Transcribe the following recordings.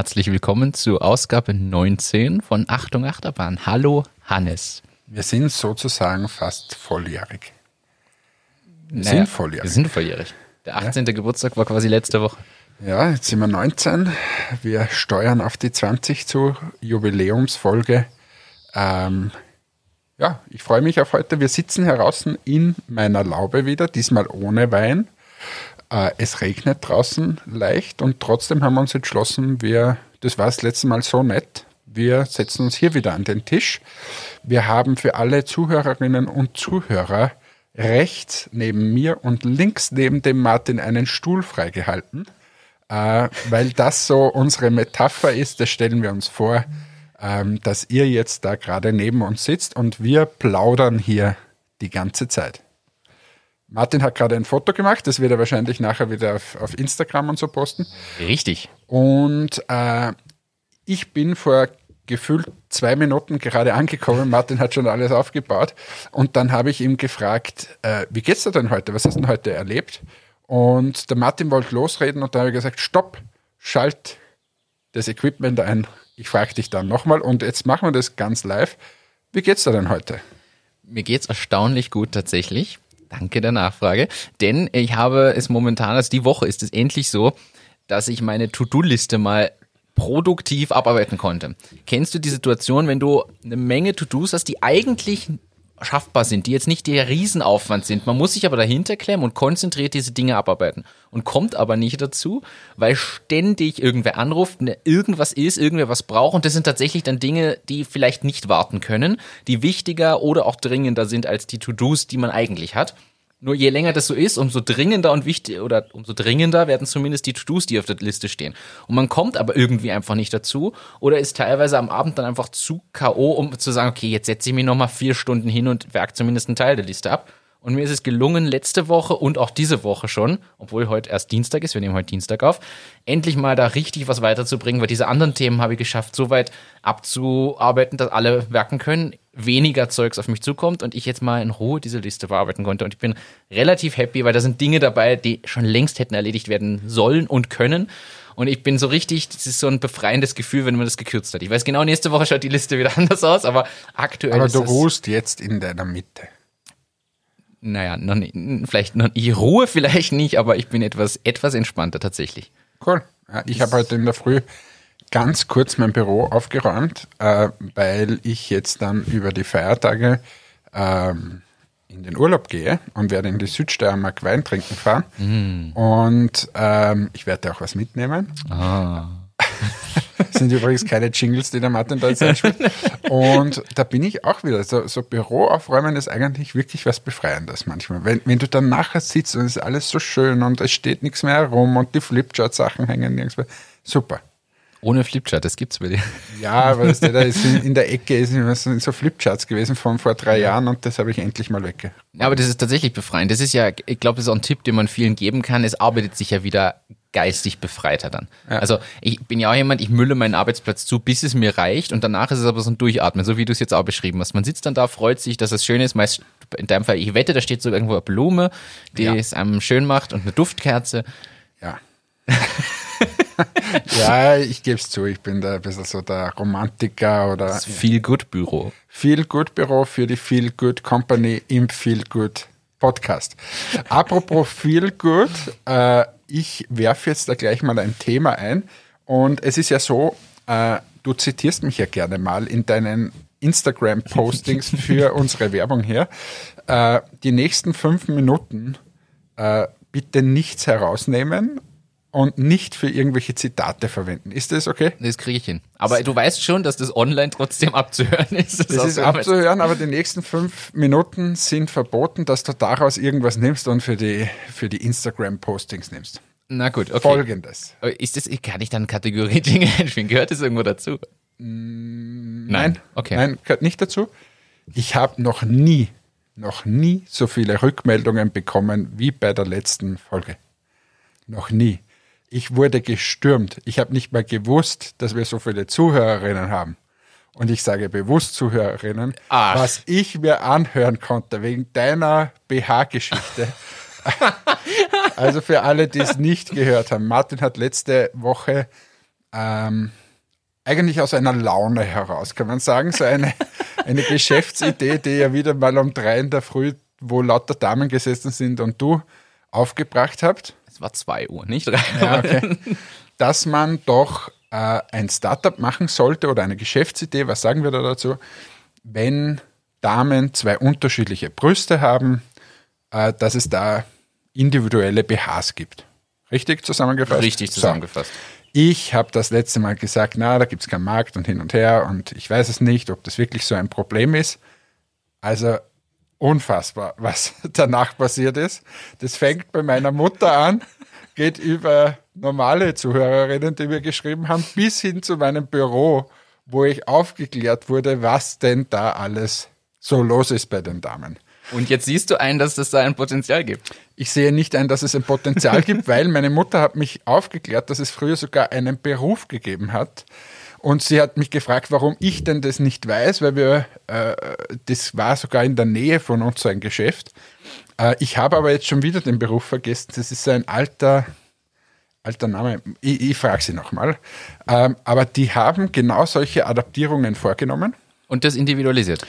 herzlich willkommen zu Ausgabe 19 von Achtung Achterbahn. Hallo Hannes. Wir sind sozusagen fast volljährig. Wir naja, sind volljährig. Wir sind volljährig. Der 18. Ja. Geburtstag war quasi letzte Woche. Ja, jetzt sind wir 19. Wir steuern auf die 20 zu, Jubiläumsfolge. Ähm, ja, ich freue mich auf heute. Wir sitzen heraus in meiner Laube wieder, diesmal ohne Wein. Äh, es regnet draußen leicht und trotzdem haben wir uns entschlossen, wir, das war das letzte Mal so nett, wir setzen uns hier wieder an den Tisch. Wir haben für alle Zuhörerinnen und Zuhörer rechts neben mir und links neben dem Martin einen Stuhl freigehalten, äh, weil das so unsere Metapher ist. Das stellen wir uns vor, ähm, dass ihr jetzt da gerade neben uns sitzt und wir plaudern hier die ganze Zeit. Martin hat gerade ein Foto gemacht, das wird er wahrscheinlich nachher wieder auf, auf Instagram und so posten. Richtig. Und äh, ich bin vor gefühlt zwei Minuten gerade angekommen. Martin hat schon alles aufgebaut. Und dann habe ich ihm gefragt, äh, wie geht's dir denn heute? Was hast du denn heute erlebt? Und der Martin wollte losreden und da habe ich gesagt, stopp, schalt das Equipment ein. Ich frage dich dann nochmal und jetzt machen wir das ganz live. Wie geht's dir denn heute? Mir geht's erstaunlich gut tatsächlich. Danke der Nachfrage. Denn ich habe es momentan, also die Woche ist es endlich so, dass ich meine To-Do-Liste mal produktiv abarbeiten konnte. Kennst du die Situation, wenn du eine Menge To-Dos hast, die eigentlich schaffbar sind, die jetzt nicht der Riesenaufwand sind. Man muss sich aber dahinter klemmen und konzentriert diese Dinge abarbeiten und kommt aber nicht dazu, weil ständig irgendwer anruft, ne, irgendwas ist, irgendwer was braucht und das sind tatsächlich dann Dinge, die vielleicht nicht warten können, die wichtiger oder auch dringender sind als die To-Dos, die man eigentlich hat. Nur je länger das so ist, umso dringender und wichtig oder umso dringender werden zumindest die To-Dos, die auf der Liste stehen. Und man kommt aber irgendwie einfach nicht dazu oder ist teilweise am Abend dann einfach zu K.O., um zu sagen, okay, jetzt setze ich mich nochmal vier Stunden hin und werke zumindest einen Teil der Liste ab. Und mir ist es gelungen, letzte Woche und auch diese Woche schon, obwohl heute erst Dienstag ist, wir nehmen heute Dienstag auf, endlich mal da richtig was weiterzubringen, weil diese anderen Themen habe ich geschafft, so weit abzuarbeiten, dass alle werken können, weniger Zeugs auf mich zukommt und ich jetzt mal in Ruhe diese Liste bearbeiten konnte. Und ich bin relativ happy, weil da sind Dinge dabei, die schon längst hätten erledigt werden sollen und können. Und ich bin so richtig, das ist so ein befreiendes Gefühl, wenn man das gekürzt hat. Ich weiß genau, nächste Woche schaut die Liste wieder anders aus, aber aktuell. Aber du ruhst jetzt in deiner Mitte naja, noch nicht, vielleicht noch ich Ruhe vielleicht nicht, aber ich bin etwas, etwas entspannter tatsächlich. Cool. Ich habe heute in der Früh ganz kurz mein Büro aufgeräumt, äh, weil ich jetzt dann über die Feiertage ähm, in den Urlaub gehe und werde in die Südsteiermark Wein trinken fahren. Mm. Und ähm, ich werde auch was mitnehmen. Ah. sind übrigens keine Jingles, die der Martin da jetzt einspielt. Und da bin ich auch wieder. So, so Büro aufräumen ist eigentlich wirklich was Befreiendes manchmal. Wenn, wenn du dann nachher sitzt und es ist alles so schön und es steht nichts mehr herum und die Flipchart-Sachen hängen nirgends mehr. Super. Ohne Flipchart, das gibt's bei dir. Ja, aber das, da ist in, in, der Ecke ist so Flipcharts gewesen von vor drei Jahren und das habe ich endlich mal wegge. Ja, aber das ist tatsächlich befreiend. Das ist ja, ich glaube, das ist auch ein Tipp, den man vielen geben kann. Es arbeitet sich ja wieder geistig befreiter dann. Ja. Also ich bin ja auch jemand, ich mülle meinen Arbeitsplatz zu, bis es mir reicht und danach ist es aber so ein Durchatmen, so wie du es jetzt auch beschrieben hast. Man sitzt dann da, freut sich, dass es schön ist, meist in deinem Fall, ich wette, da steht so irgendwo eine Blume, die ja. es einem schön macht und eine Duftkerze. Ja. ja, ich gebe es zu, ich bin da ein bisschen so der Romantiker oder. Das Feel Good Büro. Feel Good Büro für die Feel Good Company im Feel Good Podcast. Apropos Feel Good, äh, ich werfe jetzt da gleich mal ein Thema ein. Und es ist ja so, äh, du zitierst mich ja gerne mal in deinen Instagram-Postings für unsere Werbung hier. Äh, die nächsten fünf Minuten äh, bitte nichts herausnehmen und nicht für irgendwelche Zitate verwenden. Ist das okay? Das kriege ich hin. Aber du weißt schon, dass das online trotzdem abzuhören ist. Das, das ist abzuhören, aber die nächsten fünf Minuten sind verboten, dass du daraus irgendwas nimmst und für die, für die Instagram-Postings nimmst. Na gut, okay. Folgendes. Ist das, kann ich dann Kategorie Dinge einspielen? Gehört das irgendwo dazu? Mm, nein, okay. Nein, gehört nicht dazu. Ich habe noch nie, noch nie so viele Rückmeldungen bekommen wie bei der letzten Folge. Noch nie. Ich wurde gestürmt. Ich habe nicht mal gewusst, dass wir so viele Zuhörerinnen haben. Und ich sage bewusst Zuhörerinnen, Ach. was ich mir anhören konnte wegen deiner BH-Geschichte. also für alle, die es nicht gehört haben. Martin hat letzte Woche ähm, eigentlich aus einer Laune heraus, kann man sagen. So eine, eine Geschäftsidee, die ja wieder mal um drei in der Früh, wo lauter Damen gesessen sind und du aufgebracht habt. Es war zwei Uhr, nicht drei. Ja, okay. Dass man doch äh, ein Startup machen sollte oder eine Geschäftsidee, was sagen wir da dazu, wenn Damen zwei unterschiedliche Brüste haben, äh, dass es da individuelle BHs gibt. Richtig zusammengefasst? Richtig zusammengefasst. So. Ich habe das letzte Mal gesagt, na, da gibt es keinen Markt und hin und her und ich weiß es nicht, ob das wirklich so ein Problem ist. Also unfassbar, was danach passiert ist. Das fängt bei meiner Mutter an, geht über normale Zuhörerinnen, die mir geschrieben haben, bis hin zu meinem Büro, wo ich aufgeklärt wurde, was denn da alles so los ist bei den Damen. Und jetzt siehst du ein, dass es da ein Potenzial gibt. Ich sehe nicht ein, dass es ein Potenzial gibt, weil meine Mutter hat mich aufgeklärt, dass es früher sogar einen Beruf gegeben hat. Und sie hat mich gefragt, warum ich denn das nicht weiß, weil wir, äh, das war sogar in der Nähe von uns so ein Geschäft. Äh, ich habe aber jetzt schon wieder den Beruf vergessen. Das ist ein alter, alter Name. Ich, ich frage sie nochmal. Ähm, aber die haben genau solche Adaptierungen vorgenommen. Und das individualisiert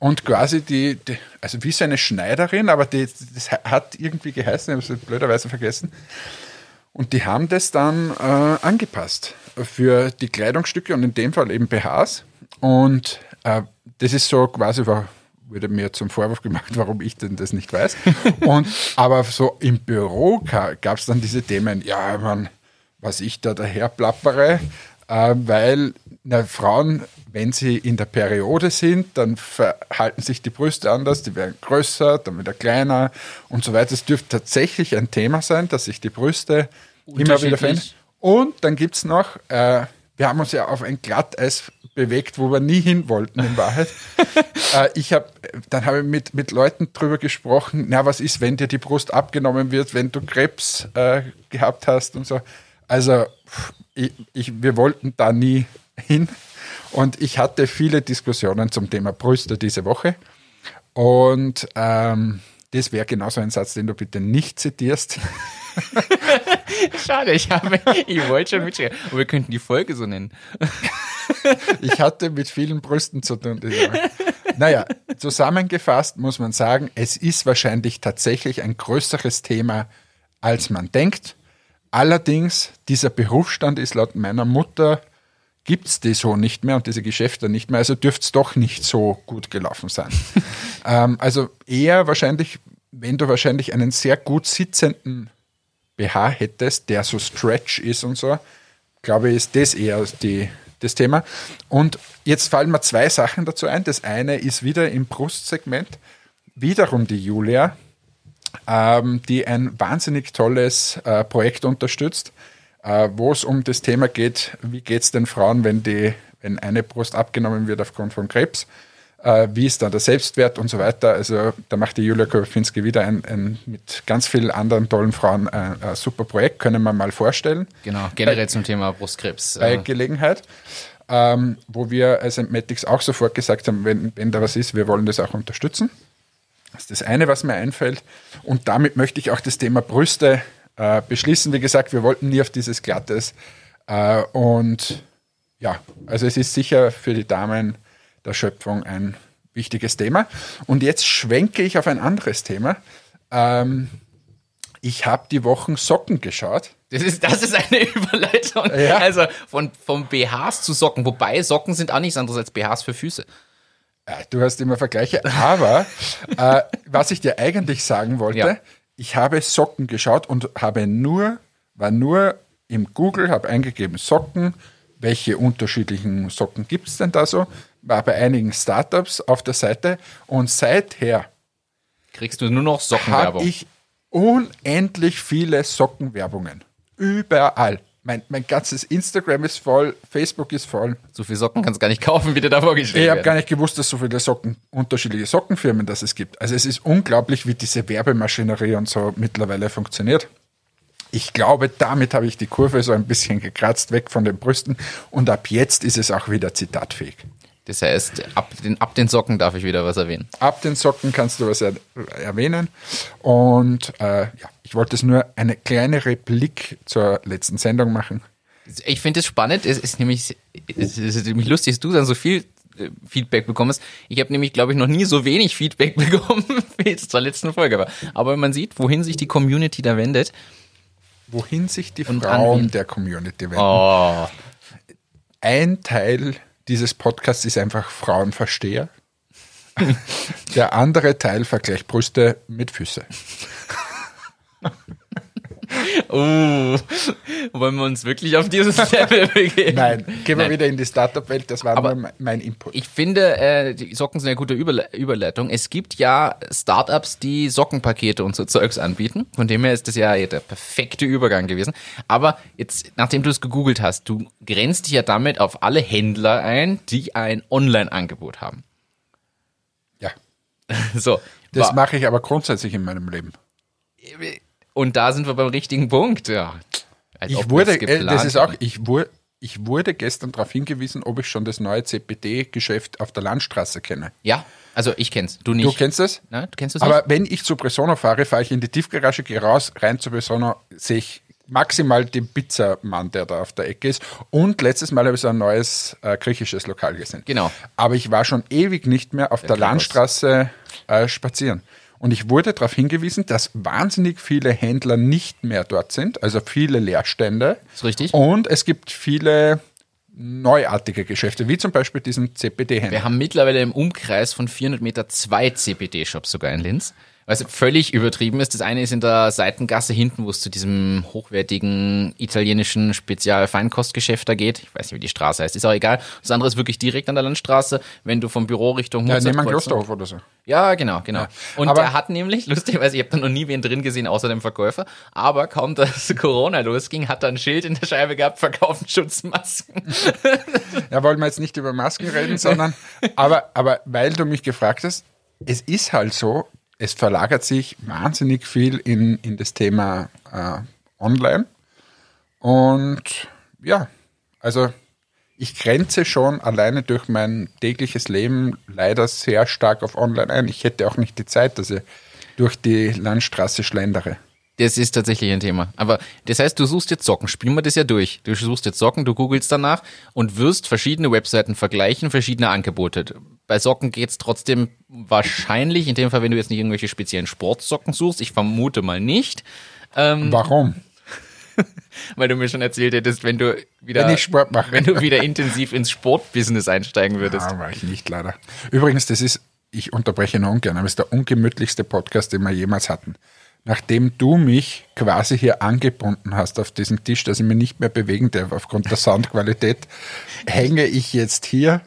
und quasi die, die, also wie so eine Schneiderin, aber die, das hat irgendwie geheißen, ich habe es blöderweise vergessen. Und die haben das dann äh, angepasst für die Kleidungsstücke und in dem Fall eben BHs. Und äh, das ist so quasi, war, wurde mir zum Vorwurf gemacht, warum ich denn das nicht weiß. und, aber so im Büro gab es dann diese Themen, ja, man, was ich da daher plappere, äh, weil na, Frauen, wenn sie in der Periode sind, dann verhalten sich die Brüste anders, die werden größer, dann wieder kleiner und so weiter. Es dürfte tatsächlich ein Thema sein, dass sich die Brüste immer wieder verändern. Und dann gibt es noch, äh, wir haben uns ja auf ein Glatteis bewegt, wo wir nie hin wollten in Wahrheit. äh, ich habe, dann habe ich mit, mit Leuten drüber gesprochen, na, was ist, wenn dir die Brust abgenommen wird, wenn du Krebs äh, gehabt hast und so. Also ich, ich, wir wollten da nie hin. Und ich hatte viele Diskussionen zum Thema Brüste diese Woche. Und ähm, das wäre genauso ein Satz, den du bitte nicht zitierst. Schade, ich, habe, ich wollte schon mitschreiben. Aber wir könnten die Folge so nennen. ich hatte mit vielen Brüsten zu tun. Naja, zusammengefasst muss man sagen, es ist wahrscheinlich tatsächlich ein größeres Thema, als man denkt. Allerdings, dieser Berufsstand ist laut meiner Mutter, gibt es die so nicht mehr und diese Geschäfte nicht mehr, also dürfte es doch nicht so gut gelaufen sein. ähm, also eher wahrscheinlich, wenn du wahrscheinlich einen sehr gut sitzenden BH hättest, der so Stretch ist und so, glaube ich, ist das eher die, das Thema. Und jetzt fallen mir zwei Sachen dazu ein. Das eine ist wieder im Brustsegment, wiederum die Julia, ähm, die ein wahnsinnig tolles äh, Projekt unterstützt, äh, wo es um das Thema geht, wie geht es den Frauen, wenn, die, wenn eine Brust abgenommen wird aufgrund von Krebs, äh, wie ist da der Selbstwert und so weiter. Also da macht die Julia Kopinski wieder ein, ein, mit ganz vielen anderen tollen Frauen ein, ein, super Projekt, können wir mal vorstellen. Genau, generell bei, zum Thema Brustkrebs. Bei Gelegenheit. Ähm, wo wir als Entmatics auch sofort gesagt haben, wenn, wenn da was ist, wir wollen das auch unterstützen. Das ist das eine, was mir einfällt. Und damit möchte ich auch das Thema Brüste äh, beschließen. Wie gesagt, wir wollten nie auf dieses Glattes. Äh, und ja, also es ist sicher für die Damen der Schöpfung ein wichtiges Thema. Und jetzt schwenke ich auf ein anderes Thema. Ähm, ich habe die Wochen Socken geschaut. Das ist, das ist eine Überleitung. Ja. Also von, von BHs zu Socken. Wobei Socken sind auch nichts anderes als BHs für Füße. Du hast immer Vergleiche, aber äh, was ich dir eigentlich sagen wollte, ja. ich habe Socken geschaut und habe nur, war nur im Google, habe eingegeben Socken, welche unterschiedlichen Socken gibt es denn da so, war bei einigen Startups auf der Seite und seither kriegst du nur noch Sockenwerbung. Habe ich unendlich viele Sockenwerbungen. Überall. Mein, mein ganzes Instagram ist voll, Facebook ist voll. So viele Socken kannst du gar nicht kaufen, wie dir da vorgestellt Ich habe gar nicht gewusst, dass so viele Socken, unterschiedliche Sockenfirmen das es gibt. Also es ist unglaublich, wie diese Werbemaschinerie und so mittlerweile funktioniert. Ich glaube, damit habe ich die Kurve so ein bisschen gekratzt, weg von den Brüsten. Und ab jetzt ist es auch wieder zitatfähig. Das heißt, ab den, ab den Socken darf ich wieder was erwähnen. Ab den Socken kannst du was er, erwähnen. Und äh, ja, ich wollte es nur eine kleine Replik zur letzten Sendung machen. Ich finde es spannend. Es ist nämlich, es ist nämlich lustig, dass du dann so viel äh, Feedback bekommst. Ich habe nämlich, glaube ich, noch nie so wenig Feedback bekommen, wie jetzt zur letzten Folge war. Aber man sieht, wohin sich die Community da wendet. Wohin sich die Frauen der Community wenden. Oh, Ein Teil dieses Podcasts ist einfach Frauenversteher. Der andere Teil vergleicht Brüste mit Füße. oh. Wollen wir uns wirklich auf dieses Level begeben? Nein, gehen wir Nein. wieder in die Startup-Welt. Das war Aber nur mein Input. Ich finde, äh, die Socken sind eine gute Überle Überleitung. Es gibt ja Startups, die Sockenpakete und so Zeugs anbieten. Von dem her ist das ja der perfekte Übergang gewesen. Aber jetzt, nachdem du es gegoogelt hast, du grenzt dich ja damit auf alle Händler ein, die ein Online-Angebot haben. ja, So. das mache ich aber grundsätzlich in meinem Leben. Und da sind wir beim richtigen Punkt. Ja. Als Ich wurde, das äh, das ist auch, ich wurde, ich wurde gestern darauf hingewiesen, ob ich schon das neue CPD-Geschäft auf der Landstraße kenne. Ja, also ich kenn's. Du nicht. Du kennst das? Na, du kennst es Aber nicht? wenn ich zu Presono fahre, fahre ich in die Tiefgarage, gehe raus, rein zu Presono, sehe ich maximal den Pizzamann, der da auf der Ecke ist. Und letztes Mal habe ich so ein neues äh, griechisches Lokal gesehen. Genau. Aber ich war schon ewig nicht mehr auf der, Klappers. Landstraße äh, spazieren. Und ich wurde darauf hingewiesen, dass wahnsinnig viele Händler nicht mehr dort sind, also viele Leerstände. Ist richtig. Und es gibt viele neuartige Geschäfte, wie zum Beispiel diesen CPD-Händler. Wir haben mittlerweile im Umkreis von 400 Meter zwei CBD-Shops sogar in Linz. Was völlig übertrieben ist. Das eine ist in der Seitengasse hinten, wo es zu diesem hochwertigen italienischen Spezial-Feinkostgeschäft da geht. Ich weiß nicht, wie die Straße heißt, ist auch egal. Das andere ist wirklich direkt an der Landstraße, wenn du vom Büro Richtung Ja, einen Mozartkreuz- Klosterhof oder so. Ja, genau, genau. Und Aber- er hat nämlich, lustigerweise, ich habe da noch nie wen drin gesehen, außer dem Verkäufer, aber kaum dass Corona losging, hat er ein Schild in der Scheibe gehabt, verkaufen Schutzmasken. Ja, wollen wir jetzt nicht über Masken reden, sondern, aber, aber weil du mich gefragt hast, es ist halt so, es verlagert sich wahnsinnig viel in, in das Thema äh, Online. Und ja, also ich grenze schon alleine durch mein tägliches Leben leider sehr stark auf Online ein. Ich hätte auch nicht die Zeit, dass ich durch die Landstraße schlendere. Das ist tatsächlich ein Thema. Aber das heißt, du suchst jetzt Socken. Spielen wir das ja durch. Du suchst jetzt Socken, du googelst danach und wirst verschiedene Webseiten vergleichen, verschiedene Angebote. Bei Socken geht's trotzdem wahrscheinlich, in dem Fall, wenn du jetzt nicht irgendwelche speziellen Sportsocken suchst, ich vermute mal nicht, Warum? weil du mir schon erzählt hättest, wenn du wieder, Wenn ich Sport mache. wenn du wieder intensiv ins Sportbusiness einsteigen würdest. Ah, war ich nicht leider. Übrigens, das ist, ich unterbreche noch ungern, aber es ist der ungemütlichste Podcast, den wir jemals hatten. Nachdem du mich quasi hier angebunden hast auf diesen Tisch, dass ich mich nicht mehr bewegen darf aufgrund der Soundqualität, hänge ich jetzt hier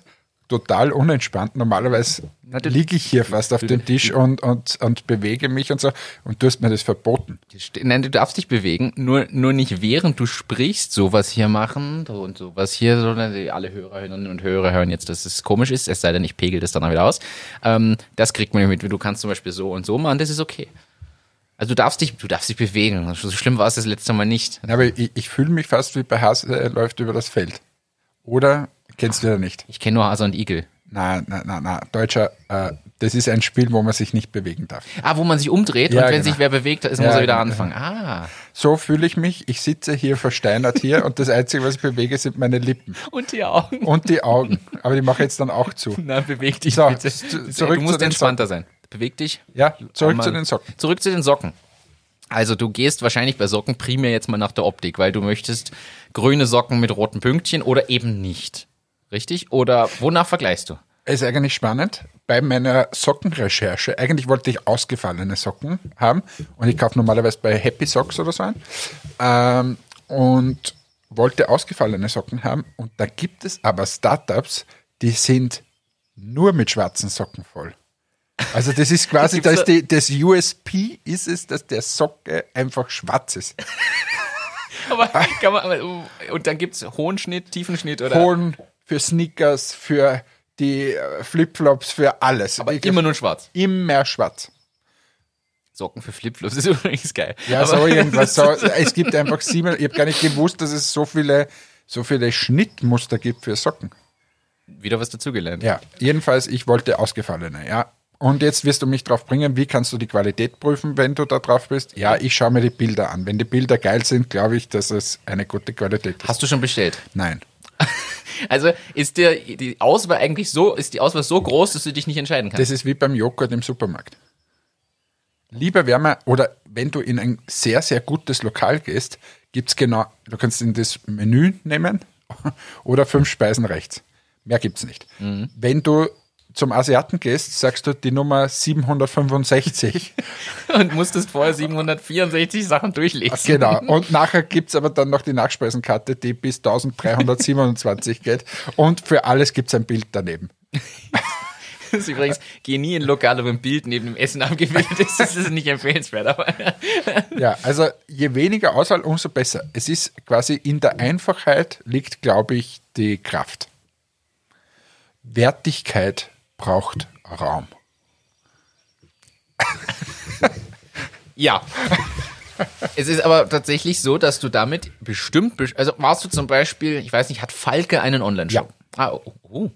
total unentspannt. Normalerweise liege ich hier fast auf dem Tisch und, und, und bewege mich und so. Und du hast mir das verboten. Nein, du darfst dich bewegen, nur, nur nicht während du sprichst, sowas hier machen so und sowas hier, sondern alle Hörerinnen und Hörer hören jetzt, dass es komisch ist, es sei denn, ich pegel das dann wieder aus. Ähm, das kriegt man nicht mit. Du kannst zum Beispiel so und so machen, das ist okay. Also du darfst dich, du darfst dich bewegen. So schlimm war es das letzte Mal nicht. Aber ich, ich fühle mich fast wie bei Hase äh, läuft über das Feld. Oder kennst du ja nicht? Ich kenne nur Hase und Igel. Na, na, na, na, Deutscher, äh, das ist ein Spiel, wo man sich nicht bewegen darf. Ah, wo man sich umdreht Ja, und wenn genau. sich wer bewegt, ist, Ja, muss er wieder genau. anfangen. Ah. So fühle ich mich. Ich sitze hier versteinert hier und das Einzige, was ich bewege, sind meine Lippen Und die Augen. und die Augen. Aber die mache ich jetzt dann auch zu. Na, beweg dich So, bitte. zu- du zurück zu musst den entspannter sein. Beweg dich. Ja, zurück zu den Socken. Zurück zu den Socken. Also du gehst wahrscheinlich bei Socken primär jetzt mal nach der Optik, weil du möchtest grüne Socken mit roten Pünktchen oder eben nicht. Richtig? Oder wonach vergleichst du? Ist eigentlich spannend. Bei meiner Sockenrecherche, eigentlich wollte ich ausgefallene Socken haben und ich kaufe normalerweise bei Happy Socks oder so ein. Ähm, und wollte ausgefallene Socken haben und da gibt es aber Startups, die sind nur mit schwarzen Socken voll. Also das ist quasi, da ist die, das USP ist es, dass der Socke einfach schwarz ist. Aber man, und dann gibt's hohen Schnitt, tiefen Schnitt oder Polen für Sneakers, für die äh, Flipflops, für alles. aber Wirklich immer nur schwarz. immer schwarz. Socken für Flipflops ist übrigens geil. Ja, aber, so irgendwas. So, es gibt einfach sieben, ich habe gar nicht gewusst, dass es so viele, so viele Schnittmuster gibt für Socken. Wieder was dazugelernt. Ja, jedenfalls, ich wollte ausgefallene, ja. Und jetzt wirst du mich drauf bringen, wie kannst du die Qualität prüfen, wenn du da drauf bist? Ja, ich schaue mir die Bilder an. Wenn die Bilder geil sind, glaube ich, dass es eine gute Qualität ist. Hast du schon bestellt? Nein. Also ist dir die Auswahl eigentlich so, ist die Auswahl so groß, dass du dich nicht entscheiden kannst? Das ist wie beim Joghurt im Supermarkt. Lieber wäre mir, oder wenn du in ein sehr, sehr gutes Lokal gehst, gibt es genau, du kannst in das Menü nehmen oder fünf Speisen rechts. Mehr gibt es nicht. Wenn du zum Asiaten gehst, sagst du die Nummer 765. Und musstest vorher 764 Sachen durchlesen. genau. Und nachher gibt es aber dann noch die Nachspeisenkarte, die bis 1327 geht. Und für alles gibt es ein Bild daneben. Das ist übrigens, geh nie in Lokal, wo ein Bild neben dem Essen abgebildet ist. Das ist nicht empfehlenswert. Aber Ja, also je weniger Auswahl, umso besser. Es ist quasi in der Einfachheit liegt, glaube ich, die Kraft. Wertigkeit braucht Raum. ja. Es ist aber tatsächlich so, dass du damit bestimmt, bes- also warst du zum Beispiel, ich weiß nicht, hat Falke einen Online-Shop? Ah, oh, oh.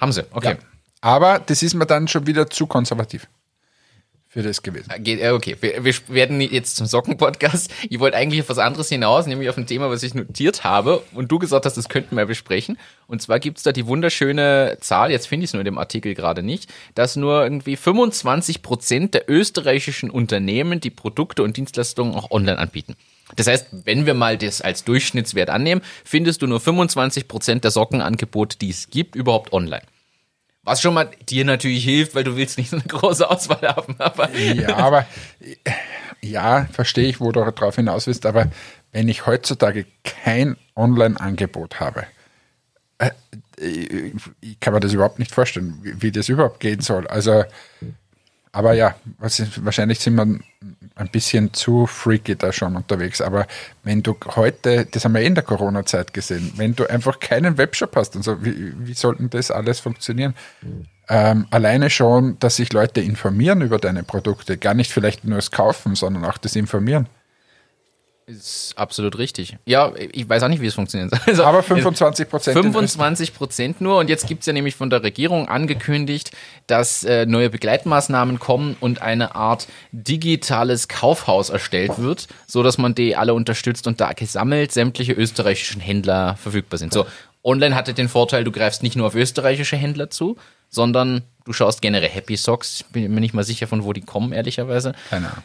Haben sie, okay. Ja. Aber das ist mir dann schon wieder zu konservativ für das gewesen. Geht, äh, okay, wir, wir werden jetzt zum Socken-Podcast. Ich wollte eigentlich auf was anderes hinaus, nämlich auf ein Thema, was ich notiert habe und du gesagt hast, das könnten wir besprechen. Und zwar gibt's da die wunderschöne Zahl, jetzt finde ich es nur in dem Artikel gerade nicht, dass nur irgendwie 25 Prozent der österreichischen Unternehmen die Produkte und Dienstleistungen auch online anbieten. Das heißt, wenn wir mal das als Durchschnittswert annehmen, findest du nur 25 Prozent der Sockenangebote, die es gibt, überhaupt online. Was schon mal dir natürlich hilft, weil du willst nicht so eine große Auswahl haben. Aber Ja, aber ja, verstehe ich, wo du darauf hinaus willst, aber wenn ich heutzutage kein Online-Angebot habe, äh, ich ich kann mir das überhaupt nicht vorstellen, wie das überhaupt gehen soll. Also, aber ja, ist, wahrscheinlich sind wir ein bisschen zu freaky da schon unterwegs. Aber wenn du heute, das haben wir eh in der Corona-Zeit gesehen, wenn du einfach keinen Webshop hast und so, wie, wie sollten das alles funktionieren? Ähm, alleine schon, dass sich Leute informieren über deine Produkte, gar nicht vielleicht nur das Kaufen, sondern auch das Informieren. Ist absolut richtig. Ja, ich weiß auch nicht, wie es funktioniert. Also, Aber 25 Prozent. 25 Prozent nur. Und jetzt gibt's ja nämlich von der Regierung angekündigt, dass äh, neue Begleitmaßnahmen kommen und eine Art digitales Kaufhaus erstellt wird, so dass man die alle unterstützt und da gesammelt sämtliche österreichischen Händler verfügbar sind. So, online hatte den Vorteil, du greifst nicht nur auf österreichische Händler zu, sondern du schaust generell Happy Socks. Bin mir nicht mal sicher, von wo die kommen, ehrlicherweise. Keine Ahnung.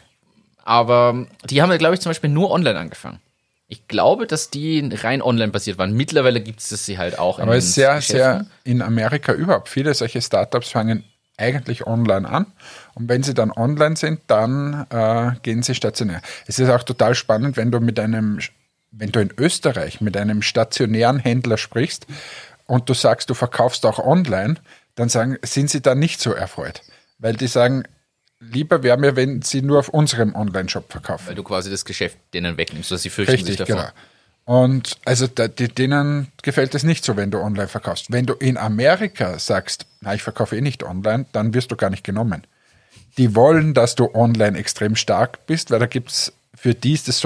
Aber die haben ja, glaube ich, zum Beispiel nur online angefangen. Ich glaube, dass die rein online basiert waren. Mittlerweile gibt es sie halt auch. Aber in es ist sehr, Geschäften. sehr in Amerika überhaupt. Viele solche Startups fangen eigentlich online an. Und wenn sie dann online sind, dann äh, gehen sie stationär. Es ist auch total spannend, wenn du mit einem, wenn du in Österreich mit einem stationären Händler sprichst und du sagst, du verkaufst auch online, dann sagen, sind sie da nicht so erfreut. Weil die sagen, lieber wäre mir, wenn sie nur auf unserem Online-Shop verkaufen. Weil du quasi das Geschäft denen wegnimmst, dass sie fürchten sich Richtig, davor. genau. Und also da, die, denen gefällt es nicht so, wenn du online verkaufst. Wenn du in Amerika sagst, na, ich verkaufe eh nicht online, dann wirst du gar nicht genommen. Die wollen, dass du online extrem stark bist, weil da gibt es, für die ist das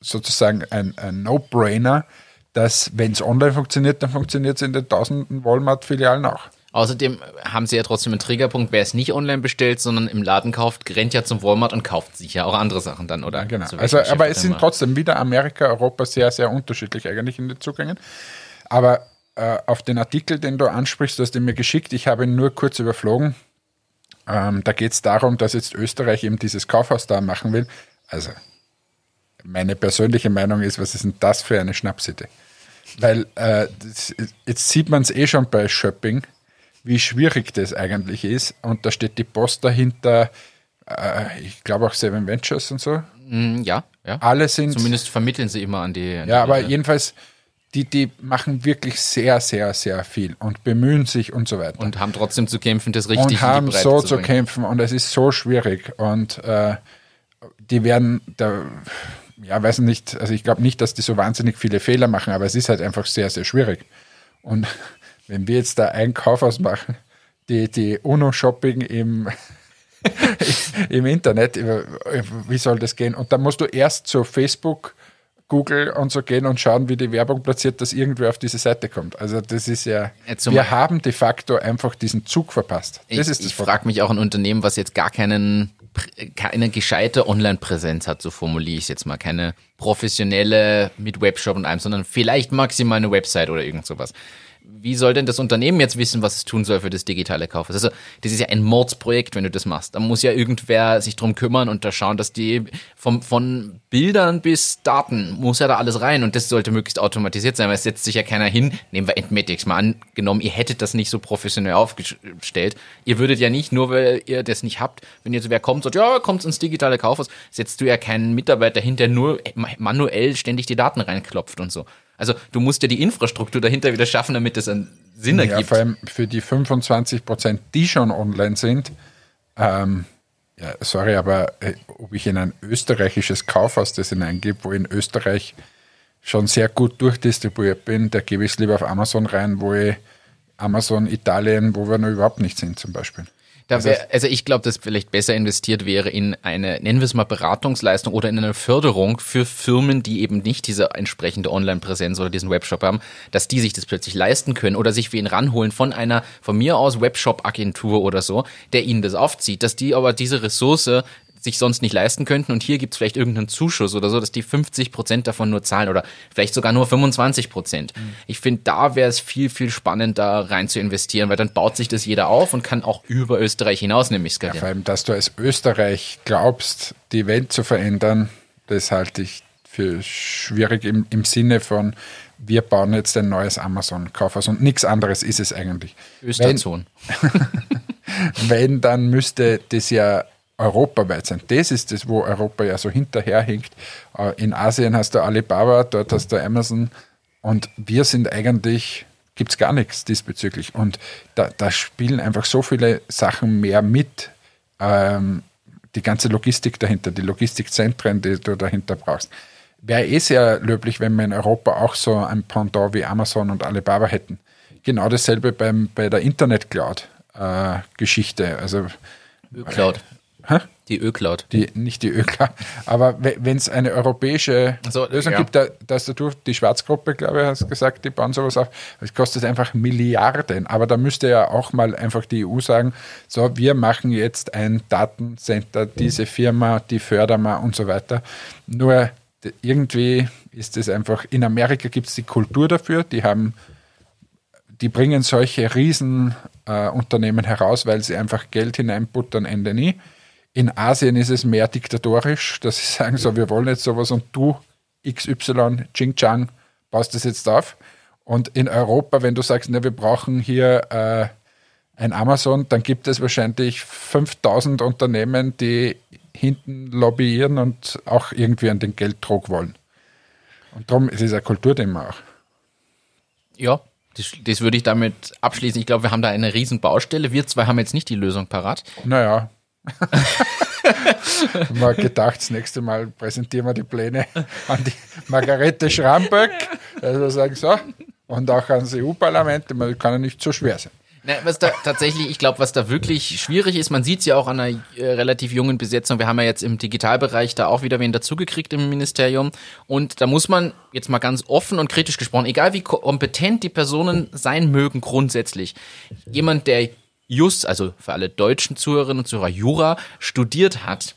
sozusagen ein, ein No-Brainer, dass wenn es online funktioniert, dann funktioniert es in den tausenden Walmart-Filialen auch. Außerdem haben sie ja trotzdem einen Triggerpunkt, wer es nicht online bestellt, sondern im Laden kauft, rennt ja zum Walmart und kauft sich ja auch andere Sachen dann, oder? Genau. Zu Also, aber es sind trotzdem wieder Amerika, Europa sehr, sehr unterschiedlich eigentlich in den Zugängen. Aber äh, auf den Artikel, den du ansprichst, du hast ihn mir geschickt, ich habe ihn nur kurz überflogen. Ähm, da geht es darum, dass jetzt Österreich eben dieses Kaufhaus da machen will. Also, meine persönliche Meinung ist, was ist denn das für eine Schnapsidee? Weil äh, das, jetzt sieht man es eh schon bei Shopping, wie schwierig das eigentlich ist. Und da steht die Post dahinter, äh, ich glaube auch Seven Ventures und so. Mm, Ja, ja. Alle sind. Zumindest vermitteln sie immer an die. An Ja, aber die, jedenfalls, die, die machen wirklich sehr, sehr, sehr viel und bemühen sich und so weiter. und haben trotzdem zu kämpfen, das richtig Und in die haben so zu zu kämpfen und es ist so schwierig. Und äh, die werden, da, ja, weiß nicht, also ich glaube nicht, dass die so wahnsinnig viele Fehler machen, aber es ist halt einfach sehr, sehr schwierig. Und wenn wir jetzt da ein Kaufhaus machen, die, die UNO-Shopping im, im Internet, wie soll das gehen? Und dann musst du erst zu Facebook Google und so gehen und schauen, wie die Werbung platziert, dass irgendwer auf diese Seite kommt. Also das ist ja, Jetzt wir haben de facto einfach diesen Zug verpasst. Das Ich, ich frage mich auch ein Unternehmen, was jetzt gar keinen, keine gescheite Online-Präsenz hat, so formuliere ich es jetzt mal. Keine professionelle mit Webshop und allem, sondern vielleicht maximal eine Website oder irgend sowas. Wie soll denn das Unternehmen jetzt wissen, was es tun soll für das digitale Kauf? Also, das ist ja ein Mordsprojekt, wenn du das machst. Da muss ja irgendwer sich drum kümmern und da schauen, dass die vom, von Bildern bis Daten muss ja da alles rein und das sollte möglichst automatisiert sein, weil es setzt sich ja keiner hin. Nehmen wir Entmatics mal angenommen, ihr hättet das nicht so professionell aufgestellt. Ihr würdet ja nicht, nur weil ihr das nicht habt, wenn jetzt wer kommt sagt, ja, kommt ins digitale Kaufhaus, setzt du ja keinen Mitarbeiter hin, der nur manuell ständig die Daten reinklopft und so. Also du musst ja die Infrastruktur dahinter wieder schaffen, damit das einen Sinn Ja, ergibt. vor allem für die 25 Prozent, die schon online sind. Ähm, ja, sorry, aber äh, ob ich in ein österreichisches Kaufhaus das hineingebe, wo in Österreich schon sehr gut durchdistribuiert bin, da gebe ich es lieber auf Amazon rein, wo ich Amazon Italien, wo wir noch überhaupt nicht sind zum Beispiel. Da wär, also ich glaube, dass vielleicht besser investiert wäre in eine, nennen wir es mal Beratungsleistung oder in eine Förderung für Firmen, die eben nicht diese entsprechende Online-Präsenz oder diesen Webshop haben, dass die sich das plötzlich leisten können oder sich wen ranholen von einer, von mir aus Webshop-Agentur oder so, der ihnen das aufzieht, dass die aber diese Ressource sich sonst nicht leisten könnten und hier gibt's vielleicht irgendeinen Zuschuss oder so, dass die 50 Prozent davon nur zahlen oder vielleicht sogar nur 25 Prozent. Ich finde, da wäre es viel, viel spannender rein zu investieren, weil dann baut sich das jeder auf und kann auch über Österreich hinaus nämlich Ja, skalieren. vor allem, dass du als Österreich glaubst, die Welt zu verändern, das halte ich für schwierig im, im Sinne von, wir bauen jetzt ein neues Amazon-Kaufhaus und nichts anderes ist es eigentlich. Wenn, Österzone. wenn, dann müsste das ja europaweit sein. Das ist das, wo Europa ja so hinterherhinkt. Äh, In Asien hast du Alibaba, dort hast du Amazon und wir sind eigentlich, gibt es gar nichts diesbezüglich. Und da, da spielen einfach so viele Sachen mehr mit. Ähm, die ganze Logistik dahinter, die Logistikzentren, die du dahinter brauchst. Wäre eh sehr löblich, wenn wir in Europa auch so ein Pendant wie Amazon und Alibaba hätten. Genau dasselbe beim, bei der Internet-Cloud-Geschichte. also Ö-Cloud. Hä? Die Ö-Cloud. die, nicht die ÖKLA, aber wenn es eine europäische So, Lösung ja. gibt, da, dass du die Schwarzgruppe, glaube ich, hast gesagt, die bauen sowas auf, das kostet einfach Milliarden. Aber da müsste ja auch mal einfach die EU sagen, so, wir machen jetzt ein Datencenter, diese Firma, die fördern wir und so weiter. Nur irgendwie ist es einfach, in Amerika gibt es die Kultur dafür, die haben die bringen solche Riesenunternehmen äh, heraus, weil sie einfach Geld hineinbuttern, Ende nie. In Asien ist es mehr diktatorisch, dass sie sagen, so, wir wollen jetzt sowas und du, XY, Ching Chang, baust das jetzt auf. Und in Europa, wenn du sagst, ne, wir brauchen hier äh, ein Amazon, dann gibt es wahrscheinlich 5000 Unternehmen, die hinten lobbyieren und auch irgendwie an den Gelddruck wollen. Und darum ist es ein Kulturthema auch. Ja, das, das würde ich damit abschließen. Ich glaube, wir haben da eine riesen Baustelle. Wir zwei haben jetzt nicht die Lösung parat. Naja. Mal gedacht, das nächste Mal präsentieren wir die Pläne an die Margarete Schramböck. Also sagen so. Und auch ans EU-Parlament. Man kann ja nicht so schwer sein. Na, was da tatsächlich, ich glaube, was da wirklich schwierig ist, man sieht es ja auch an einer äh, relativ jungen Besetzung. Wir haben ja jetzt im Digitalbereich da auch wieder wen dazugekriegt im Ministerium. Und da muss man jetzt mal ganz offen und kritisch gesprochen, egal wie ko- kompetent die Personen sein mögen grundsätzlich, jemand, der Just, also für alle deutschen Zuhörerinnen und Zuhörer, Jura studiert hat,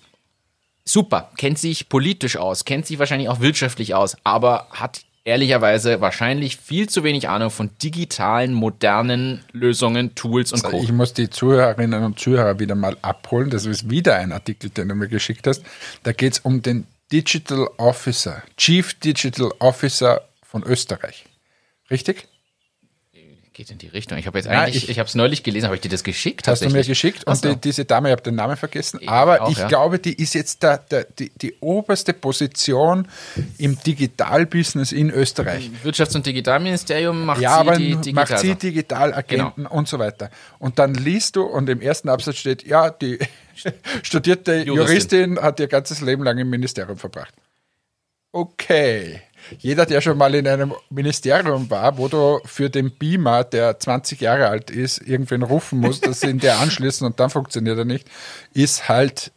super, kennt sich politisch aus, kennt sich wahrscheinlich auch wirtschaftlich aus, aber hat ehrlicherweise wahrscheinlich viel zu wenig Ahnung von digitalen, modernen Lösungen, Tools und Co. Ich muss die Zuhörerinnen und Zuhörer wieder mal abholen. Das ist wieder ein Artikel, den du mir geschickt hast. Da geht es um den Digital Officer, Chief Digital Officer von Österreich. Richtig? Geht in die Richtung. Ich habe jetzt Ja, eigentlich, ich- ich, habe es neulich gelesen, habe ich dir das geschickt? Hast du mir geschickt und so. die, diese Dame, ich habe den Namen vergessen, aber auch, ich ja. glaube, die ist jetzt der, der, die, die oberste Position im Digitalbusiness in Österreich. Wirtschafts- und Digitalministerium macht Ja, sie aber die macht Digital sie Digitalagenten Genau. und so weiter. Und dann liest du und im ersten Absatz steht, ja, die studierte Juristin. Juristin hat ihr ganzes Leben lang im Ministerium verbracht. Okay. Jeder, der schon mal in einem Ministerium war, wo du für den Beamer, der 20 Jahre alt ist, irgendwen rufen musst, dass sie ihn dir anschließen und dann funktioniert er nicht, ist halt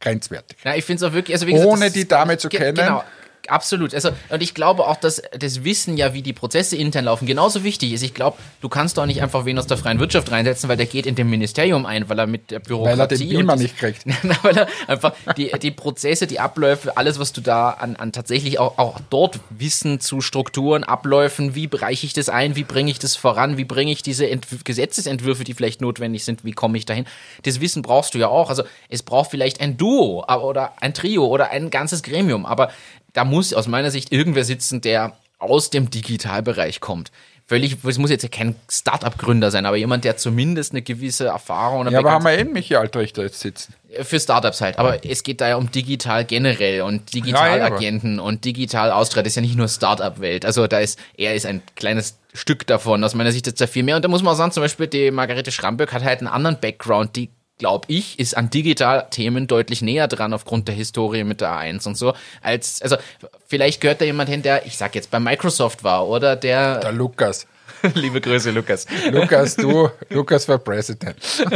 grenzwertig. Na, ich finde es auch wirklich, also wie gesagt, Ohne die Dame zu kennen. Genau. Absolut. Also, und ich glaube auch, dass das Wissen ja, wie die Prozesse intern laufen, genauso wichtig ist. Ich glaube, du kannst doch nicht einfach wen aus der freien Wirtschaft reinsetzen, weil der geht in dem Ministerium ein, weil er mit der Bürokratie. Weil er den Beamer nicht kriegt. weil er einfach die, die Prozesse, die Abläufe, alles, was du da an, an tatsächlich auch, auch dort Wissen zu Strukturen, Abläufen, wie bereiche ich das ein, wie bringe ich das voran, wie bringe ich diese Ent Gesetzesentwürfe, die vielleicht notwendig sind, wie komme ich dahin. Das Wissen brauchst du ja auch. Also es braucht vielleicht ein Duo oder ein Trio oder ein ganzes Gremium, aber da muss aus meiner Sicht irgendwer sitzen, der aus dem Digitalbereich kommt. Völlig, es muss jetzt ja kein Startup-Gründer sein, aber jemand, der zumindest eine gewisse Erfahrung. Ja, aber haben wir eben Michi Altrichter jetzt sitzen. Für Startups halt. Aber es geht da ja um digital generell und Digitalagenten ja, und digital Austria. Das ist ja nicht nur Startup-Welt. Also da ist, er ist ein kleines Stück davon. Aus meiner Sicht ist da viel mehr. Und da muss man auch sagen, zum Beispiel die Margarete Schramböck hat halt einen anderen Background, die glaube ich, ist an Digital-Themen deutlich näher dran aufgrund der Historie mit der A1 und so. Als, also vielleicht gehört da jemand hin, der, ich sag jetzt, bei Microsoft war oder der. Der Lukas. Liebe Grüße, Lukas. Lukas, du, Lukas war Präsident.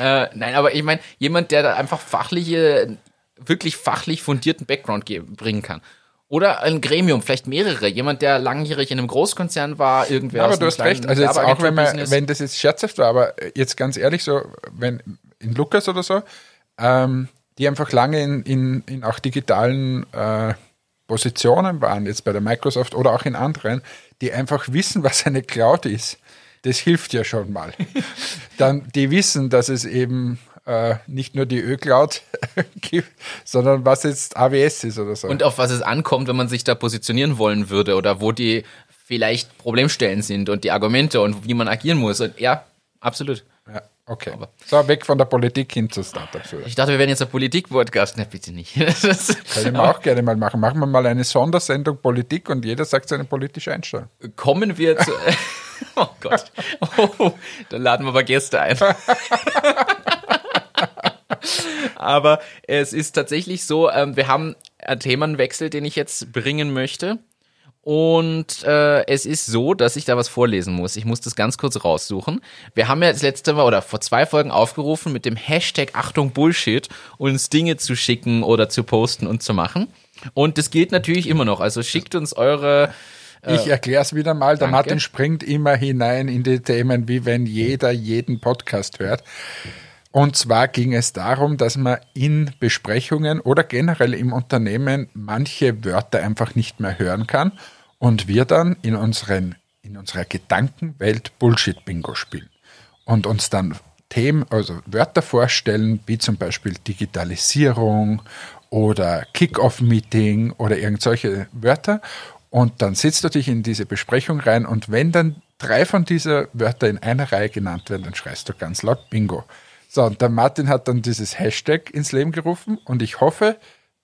äh, nein, aber ich meine, jemand, der da einfach fachliche, wirklich fachlich fundierten Background bringen kann. Oder ein Gremium, vielleicht mehrere. Jemand, der langjährig in einem Großkonzern war, irgendwer. Aber du hast recht. Also jetzt auch wenn man, wenn das jetzt scherzhaft war, aber jetzt ganz ehrlich so, wenn in Lukas oder so, ähm, die einfach lange in, in, in auch digitalen äh, Positionen waren, jetzt bei der Microsoft oder auch in anderen, die einfach wissen, was eine Cloud ist. Das hilft ja schon mal. Dann, die wissen, dass es eben äh, nicht nur die Ö-Cloud gibt, sondern was jetzt AWS ist oder so. Und auf was es ankommt, wenn man sich da positionieren wollen würde oder wo die vielleicht Problemstellen sind und die Argumente und wie man agieren muss. Und ja, absolut. Ja, okay. Aber so, weg von der Politik hin zu Startups. Ich dachte, wir werden jetzt ein Politik-Podcast. Ne, bitte nicht. Können wir auch gerne mal machen. Machen wir mal eine Sondersendung Politik und jeder sagt seine politische Einstellung. Kommen wir zu. oh Gott. Oh, dann laden wir aber Gäste ein. Aber es ist tatsächlich so, ähm, wir haben einen Themenwechsel, den ich jetzt bringen möchte. Und äh, es ist so, dass ich da was vorlesen muss. Ich muss das ganz kurz raussuchen. Wir haben ja das letzte Mal oder vor zwei Folgen aufgerufen, mit dem Hashtag Achtung Bullshit uns Dinge zu schicken oder zu posten und zu machen. Und das gilt natürlich immer noch. Also schickt uns eure. Äh, ich erkläre es wieder mal. Der danke. Martin springt immer hinein in die Themen, wie wenn jeder jeden Podcast hört. Und zwar ging es darum, dass man in Besprechungen oder generell im Unternehmen manche Wörter einfach nicht mehr hören kann und wir dann in, unseren, in unserer Gedankenwelt Bullshit-Bingo spielen und uns dann Themen, also Wörter vorstellen, wie zum Beispiel Digitalisierung oder Kick-Off-Meeting oder irgend solche Wörter. Und dann sitzt du dich in diese Besprechung rein und wenn dann drei von dieser Wörter in einer Reihe genannt werden, dann schreist du ganz laut Bingo. So, und der Martin hat dann dieses Hashtag ins Leben gerufen und ich hoffe,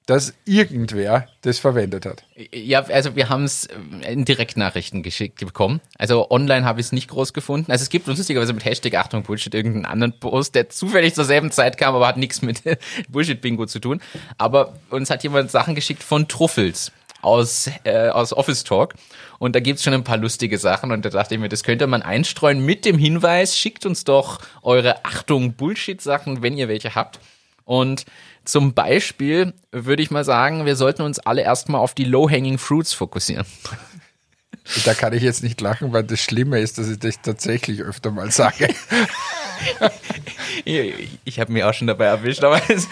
dass irgendwer das verwendet hat. Ja, also wir haben es in Direktnachrichten geschickt bekommen. Also online habe ich es nicht groß gefunden. Also es gibt lustigerweise mit Hashtag Achtung Bullshit irgendeinen anderen Post, der zufällig zur selben Zeit kam, aber hat nichts mit Bullshit-Bingo zu tun. Aber uns hat jemand Sachen geschickt von Truffels aus, äh, aus Office Talk. Und da gibt's schon ein paar lustige Sachen. Und da dachte ich mir, das könnte man einstreuen mit dem Hinweis, schickt uns doch eure Achtung Bullshit-Sachen, wenn ihr welche habt. Und zum Beispiel würde ich mal sagen, wir sollten uns alle erstmal auf die Low-Hanging Fruits fokussieren. Da kann ich jetzt nicht lachen, weil das Schlimme ist, dass ich das tatsächlich öfter mal sage. ich habe mich auch schon dabei erwischt, aber es,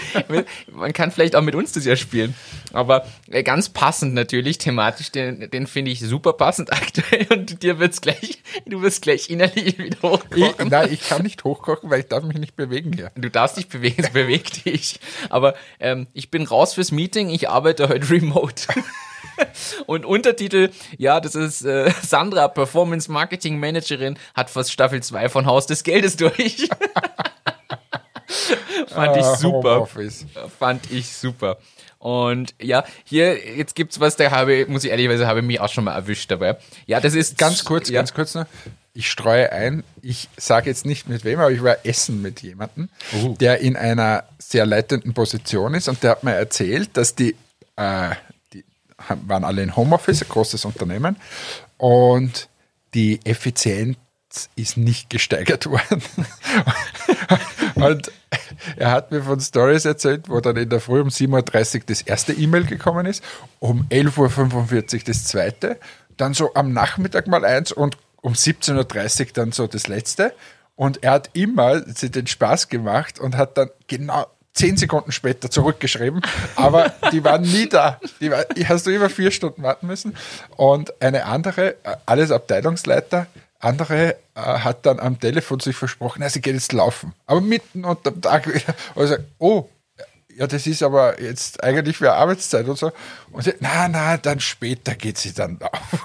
man kann vielleicht auch mit uns das ja spielen. Aber äh, ganz passend natürlich, thematisch, den, den finde ich super passend aktuell und dir wird's gleich, du wirst gleich innerlich wieder hochkochen. Ich, nein, ich kann nicht hochkochen, weil ich darf mich nicht bewegen hier. Du darfst dich bewegen, es bewegt dich. Aber ähm, ich bin raus fürs Meeting, ich arbeite heute remote. Und Untertitel, ja, das ist äh, Sandra, Performance Marketing Managerin, hat fast Staffel 2 von Haus des Geldes durch. Fand ich ah, super. Fand ich super. Und ja, hier, jetzt gibt's was, da habe, muss ich ehrlicherweise, habe mich auch schon mal erwischt dabei. Ja, das ist. Ganz kurz, ja. ganz kurz noch. Ich streue ein, ich sage jetzt nicht mit wem, aber ich war essen mit jemandem, uh. der in einer sehr leitenden Position ist und der hat mir erzählt, dass die, äh, die waren alle in Homeoffice, ein großes Unternehmen, und die Effizienz ist nicht gesteigert worden. Und er hat mir von Stories erzählt, wo dann in der Früh um 7.30 Uhr das erste E-Mail gekommen ist, um 11.45 Uhr das zweite, dann so am Nachmittag mal eins und um 17.30 Uhr dann so das letzte. Und er hat immer den Spaß gemacht und hat dann genau zehn Sekunden später zurückgeschrieben, aber die waren nie da. Die war, hast du immer vier Stunden warten müssen. Und eine andere, äh, alles Abteilungsleiter, andere äh, hat dann am Telefon sich versprochen, ja, sie geht jetzt laufen. Aber mitten unter dem Tag wieder. Also, oh, ja, das ist aber jetzt eigentlich für Arbeitszeit und so. Und sie, na, na, dann später geht sie dann laufen.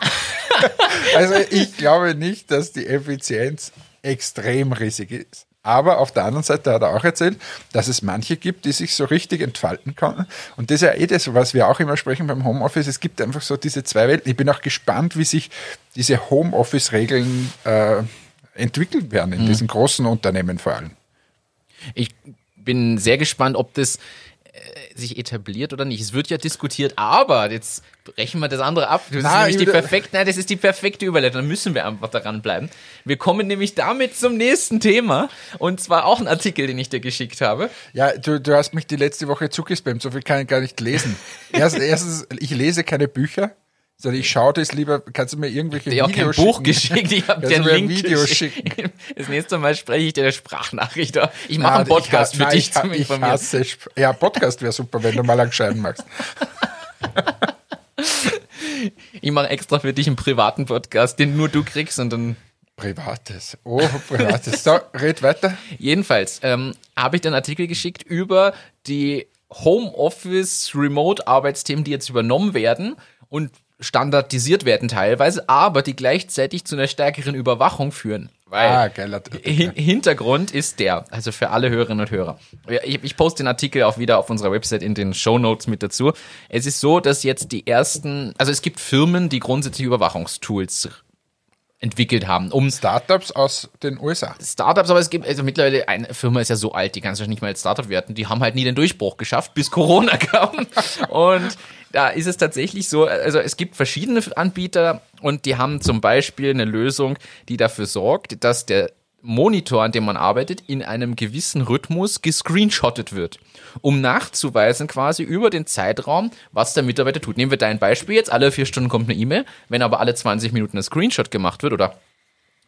also ich glaube nicht, dass die Effizienz extrem riesig ist. Aber auf der anderen Seite hat er auch erzählt, dass es manche gibt, die sich so richtig entfalten können. Und das ist ja eh das, was wir auch immer sprechen beim Homeoffice. Es gibt einfach so diese zwei Welten. Ich bin auch gespannt, wie sich diese Homeoffice-Regeln äh, entwickeln werden in mhm. diesen großen Unternehmen vor allem. Ich bin sehr gespannt, ob das sich etabliert oder nicht. Es wird ja diskutiert, aber jetzt brechen wir das andere ab. Das na, ist nämlich die perfekte, nein, das ist die perfekte Überleitung. Dann müssen wir einfach daran bleiben. Wir kommen nämlich damit zum nächsten Thema und zwar auch ein Artikel, den ich dir geschickt habe. Ja, du, du hast mich die letzte Woche zugespammt. So viel kann ich gar nicht lesen. Erst, erstens, ich lese keine Bücher. Sondern ich schaue das lieber, kannst du mir irgendwelche ich Videos schicken? Buch geschickt, ich habe dir ein Link Video schicken. Das nächste Mal spreche ich dir eine Sprachnachricht. Ich mache einen Podcast ich, für nein, dich ich, zum ich hasse, Ja, Podcast wäre super, wenn du mal entscheiden magst. ich mache extra für dich einen privaten Podcast, den nur du kriegst und dann Privates. Oh, Privates. So, red weiter. Jedenfalls ähm, habe ich den Artikel geschickt über die Homeoffice Remote Arbeitsthemen, die jetzt übernommen werden und standardisiert werden teilweise, aber die gleichzeitig zu einer stärkeren Überwachung führen. Weil ah, geiler Hin Hintergrund ist der, also für alle Hörerinnen und Hörer. Ich, ich poste den Artikel auch wieder auf unserer Website in den Show Notes mit dazu. Es ist so, dass jetzt die ersten, also es gibt Firmen, die grundsätzlich Überwachungstools entwickelt haben. Um Startups aus den USA. Startups, aber es gibt, also mittlerweile, eine Firma ist ja so alt, die kannst du nicht mal als Startup werten. Die haben halt nie den Durchbruch geschafft, bis Corona kam. Und da ist es tatsächlich so, also es gibt verschiedene Anbieter und die haben zum Beispiel eine Lösung, die dafür sorgt, dass der Monitor, an dem man arbeitet, in einem gewissen Rhythmus gescreenshottet wird, um nachzuweisen quasi über den Zeitraum, was der Mitarbeiter tut. Nehmen wir dein Beispiel jetzt, alle vier Stunden kommt eine E-Mail, wenn aber alle 20 Minuten ein Screenshot gemacht wird oder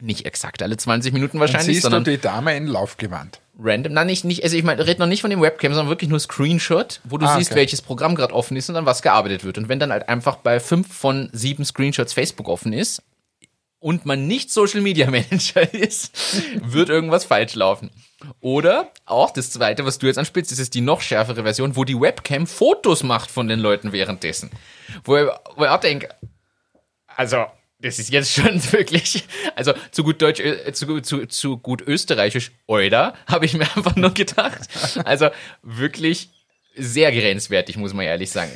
nicht exakt alle 20 Minuten wahrscheinlich, Dann siehst sondern du die Dame in Laufgewand. Random, nein, nicht, nicht, also ich meine, red noch nicht von dem Webcam, sondern wirklich nur Screenshot, wo du ah, siehst, okay. welches Programm gerade offen ist und dann was gearbeitet wird. Und wenn dann halt einfach bei fünf von sieben Screenshots Facebook offen ist, und man nicht Social Media Manager ist, wird irgendwas falsch laufen. Oder auch das zweite, was du jetzt anspielst, ist die noch schärfere Version, wo die Webcam Fotos macht von den Leuten währenddessen. Wo ich, wo ich auch denke, also, das ist jetzt schon wirklich, also zu gut Deutsch, äh, zu, zu, zu gut Österreichisch, oder, habe ich mir einfach nur gedacht. Also wirklich sehr grenzwertig, muss man ehrlich sagen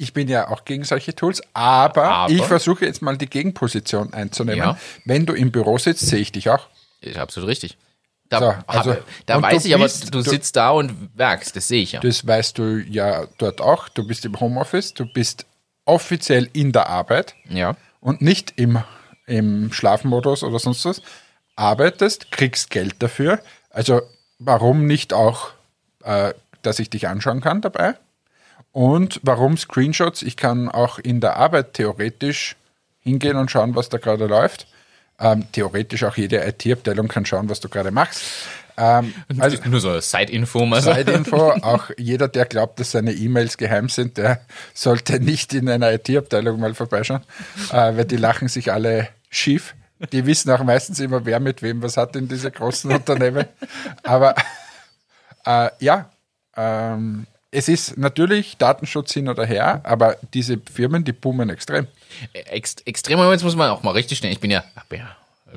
ich bin ja auch gegen solche Tools, aber, aber ich versuche jetzt mal die Gegenposition einzunehmen. Ja. Wenn du im Büro sitzt, sehe ich dich auch. Ist absolut richtig. Da, so, also, hab, da weiß ich bist, aber, du, du sitzt da und werkst, das sehe ich ja. Das weißt du ja dort auch. Du bist im Homeoffice, du bist offiziell in der Arbeit ja. Und nicht im, im Schlafmodus oder sonst was. Arbeitest, kriegst Geld dafür. Also warum nicht auch, äh, dass ich dich anschauen kann dabei? Und warum Screenshots? Ich kann auch in der Arbeit theoretisch hingehen und schauen, was da gerade läuft. Ähm, theoretisch auch jede IT-Abteilung kann schauen, was du gerade machst. Ähm, also, Nur so Side-Info. Also. Side-Info, auch jeder, der glaubt, dass seine E-Mails geheim sind, der sollte nicht in einer IT-Abteilung mal vorbeischauen, äh, weil die lachen sich alle schief. Die wissen auch meistens immer, wer mit wem was hat in diese großen Unternehmen. Aber äh, ja, ähm, es ist natürlich Datenschutz hin oder her, aber diese Firmen, die boomen extrem. Ext extrem, jetzt muss man auch mal richtig stellen. Ich bin ja, bin ja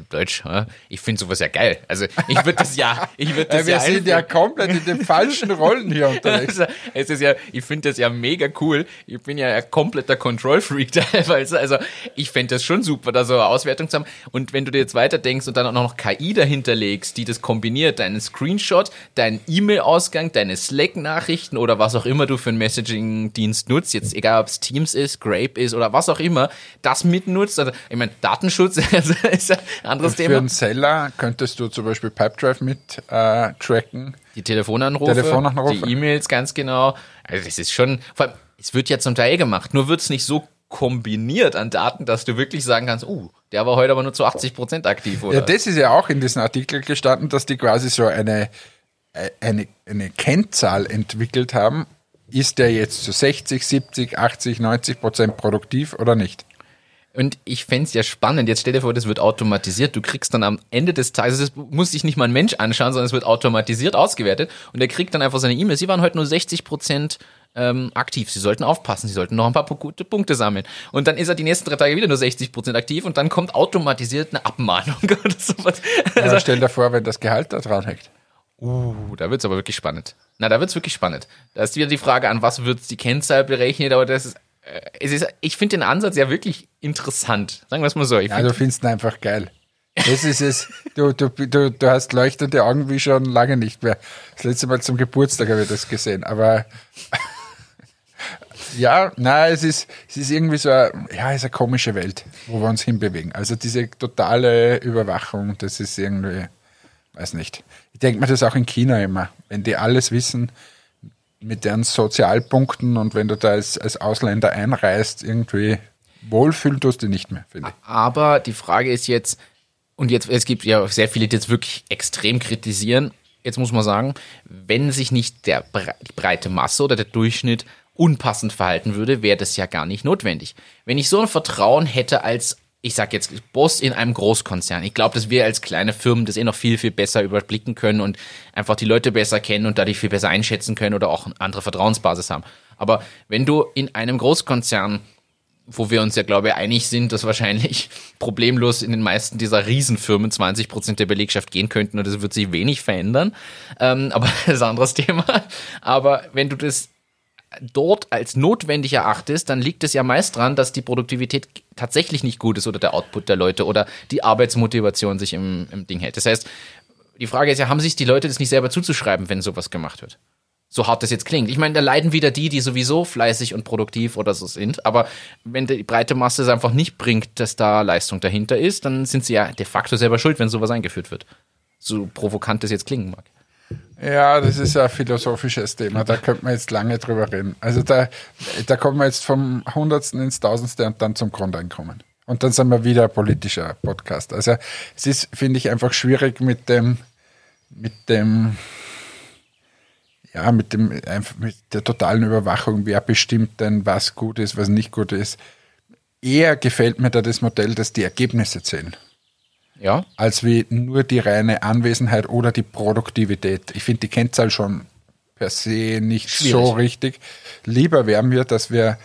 Deutsch, ich finde sowas ja geil. Also ich würde das ja, ich würde das ja. Wir ja sind ja komplett in den falschen Rollen hier unterwegs. Also, es ist ja, ich finde das ja mega cool. Ich bin ja ein kompletter Control-Freak teilweise. Also ich fände das schon super, da so eine Auswertung zu haben. Und wenn du dir jetzt weiter denkst und dann auch noch KI dahinter legst, die das kombiniert, deinen Screenshot, deinen E-Mail-Ausgang, deine Slack-Nachrichten oder was auch immer du für einen Messaging-Dienst nutzt, jetzt egal ob es Teams ist, Grape ist oder was auch immer, das mitnutzt. Also ich meine, Datenschutz also ist ja Anderes Für Thema. einen Seller könntest du zum Beispiel Pipedrive mit äh, tracken. Die Telefonanrufe, Telefonanrufe. die E-Mails ganz genau. Also das ist schon, vor allem, es wird ja zum Teil gemacht, nur wird es nicht so kombiniert an Daten, dass du wirklich sagen kannst, uh, der war heute aber nur zu 80 Prozent aktiv, oder? Ja, das ist ja auch in diesem Artikel gestanden, dass die quasi so eine, äh, eine, eine Kennzahl entwickelt haben. Ist der jetzt zu 60, 70, 80, 90 Prozent produktiv oder nicht? Und ich fänd's ja spannend. Jetzt stell dir vor, das wird automatisiert. Du kriegst dann am Ende des Tages, das muss sich nicht mal ein Mensch anschauen, sondern es wird automatisiert ausgewertet. Und er kriegt dann einfach seine E-Mail. Sie waren heute nur 60 Prozent ähm, aktiv. Sie sollten aufpassen. Sie sollten noch ein paar gute Punkte sammeln. Und dann ist er die nächsten drei Tage wieder nur 60 Prozent aktiv und dann kommt automatisiert eine Abmahnung oder sowas. Also stell dir vor, wenn das Gehalt da dran hängt. Uh, da wird's aber wirklich spannend. Na, da wird's wirklich spannend. Da ist wieder die Frage, an was wird die Kennzahl berechnet, aber das ist, es ist, ich finde den Ansatz ja wirklich interessant. Sagen wir es mal so. Ich Ja, find, du findest ihn einfach geil. Das ist es. Du, du, du, du hast leuchtende Augen wie schon lange nicht mehr. Das letzte Mal zum Geburtstag habe ich das gesehen. Aber ja, nein, es ist, es ist irgendwie so eine, ja, es ist eine komische Welt, wo wir uns hinbewegen. Also diese totale Überwachung, das ist irgendwie, weiß nicht. Ich denke mir das auch in China immer. Wenn die alles wissen, mit deren Sozialpunkten und wenn du da als, als Ausländer einreist, irgendwie wohlfühlen tust du nicht mehr, finde ich. Aber die Frage ist jetzt, und jetzt, es gibt ja sehr viele, die jetzt wirklich extrem kritisieren. Jetzt muss man sagen, wenn sich nicht der, die breite Masse oder der Durchschnitt unpassend verhalten würde, wäre das ja gar nicht notwendig. Wenn ich so ein Vertrauen hätte als, ich sag jetzt, Boss in einem Großkonzern, ich glaube, dass wir als kleine Firmen das eh noch viel, viel besser überblicken können und einfach die Leute besser kennen und dadurch viel besser einschätzen können oder auch eine andere Vertrauensbasis haben. Aber wenn du in einem Großkonzern wo wir uns ja, glaube ich, einig sind, dass wahrscheinlich problemlos in den meisten dieser Riesenfirmen 20 Prozent der Belegschaft gehen könnten und das wird sich wenig verändern. Ähm, aber das ist ein anderes Thema. Aber wenn du das dort als notwendig erachtest, dann liegt es ja meist dran, dass die Produktivität tatsächlich nicht gut ist oder der Output der Leute oder die Arbeitsmotivation sich im, im Ding hält. Das heißt, die Frage ist ja, haben sich die Leute das nicht selber zuzuschreiben, wenn sowas gemacht wird? so hart das jetzt klingt. Ich meine, da leiden wieder die, die sowieso fleißig und produktiv oder so sind. Aber wenn die breite Masse es einfach nicht bringt, dass da Leistung dahinter ist, dann sind sie ja de facto selber schuld, wenn sowas eingeführt wird. So provokant das jetzt klingen mag. Ja, das ist ein philosophisches Thema, da könnte man jetzt lange drüber reden. Also da, da kommen wir jetzt vom Hundertsten ins Tausendste und dann zum Grundeinkommen. Und dann sind wir wieder ein politischer Podcast. Also es ist, finde ich, einfach schwierig mit dem, mit dem, ja, mit dem, mit der totalen Überwachung, wer bestimmt denn, was gut ist, was nicht gut ist. Eher gefällt mir da das Modell, dass die Ergebnisse zählen Ja, als wie nur die reine Anwesenheit oder die Produktivität. Ich finde die Kennzahl schon per se nicht Schwierig. so richtig. Lieber wären wir, dass wir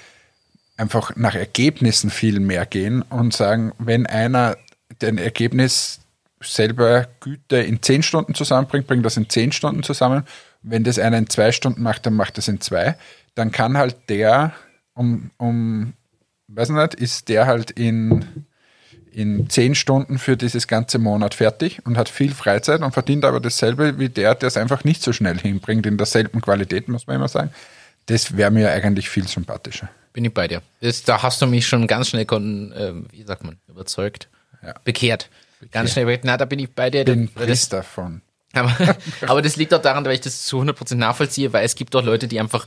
einfach nach Ergebnissen viel mehr gehen und sagen, wenn einer den Ergebnis selber Güte in zehn Stunden zusammenbringt, bringt das in zehn Stunden zusammen. Wenn das einer in zwei Stunden macht, dann macht das in zwei. Dann kann halt der um, um weiß nicht, ist der halt in in zehn Stunden für dieses ganze Monat fertig und hat viel Freizeit und verdient aber dasselbe wie der, der es einfach nicht so schnell hinbringt, in derselben Qualität, muss man immer sagen. Das wäre mir eigentlich viel sympathischer. bin ich bei dir. Das, da hast du mich schon ganz schnell, kon, äh, wie sagt man, überzeugt. Ja. Bekehrt. Ganz schnell, überzeugt. na, da bin ich bei dir. Bin Priester von. Aber, aber das liegt auch daran, weil ich das zu 100% nachvollziehe, weil es gibt auch Leute, die einfach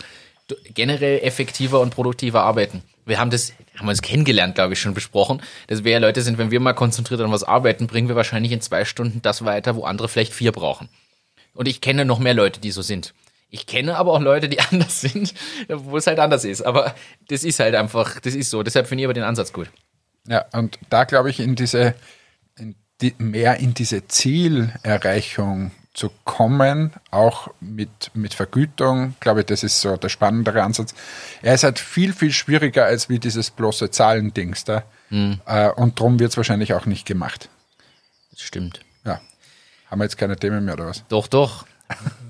generell effektiver und produktiver arbeiten. Wir haben das, haben uns kennengelernt, glaube ich, schon besprochen, dass wir ja Leute sind, wenn wir mal konzentriert an was arbeiten, bringen wir wahrscheinlich in zwei Stunden das weiter, wo andere vielleicht vier brauchen. Und ich kenne noch mehr Leute, die so sind. Ich kenne aber auch Leute, die anders sind, wo es halt anders ist. Aber das ist halt einfach, das ist so. Deshalb finde ich aber den Ansatz gut. Ja, und da glaube ich, in diese, in die, mehr in diese Zielerreichung zu kommen, auch mit, mit Vergütung, glaube ich, das ist so der spannendere Ansatz. Er ist halt viel, viel schwieriger als wie dieses bloße Zahlendings da. Äh, und darum wird es wahrscheinlich auch nicht gemacht. Das stimmt. Ja. Haben wir jetzt keine Themen mehr oder was? Doch, doch.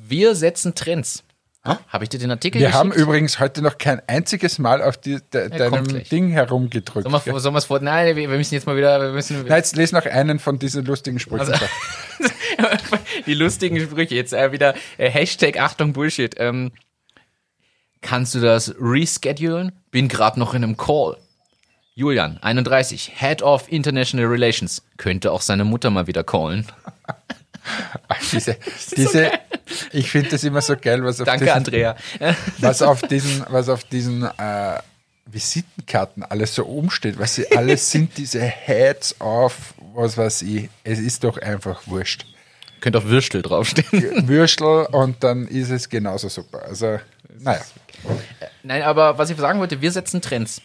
Wir setzen Trends. Habe ich dir den Artikel Wir geschickt? haben übrigens heute noch kein einziges Mal auf die, de, kommt deinem. Ding herumgedrückt. Sollen wir, sollen wir es vor? Nein, wir, müssen jetzt mal wieder, wir müssen Na, jetzt lese noch einen von diesen lustigen Sprüchen. Also- die lustigen Sprüche. Jetzt äh, wieder äh, Hashtag Achtung Bullshit. Ähm, kannst du das reschedulen? Bin gerade noch in einem Call. Julian, 31, Head of International Relations. Könnte auch seine Mutter mal wieder callen. Diese, diese, ich finde das immer so geil, was auf Danke, diesen, Andrea. was auf diesen, was auf diesen äh, Visitenkarten alles so umsteht, was sie alles sind, diese Heads of, was weiß ich. Es ist doch einfach wurscht. Könnte auch Würstel draufstehen. Würstel und dann ist es genauso super. Also, naja. Nein, aber was ich sagen wollte, wir setzen Trends.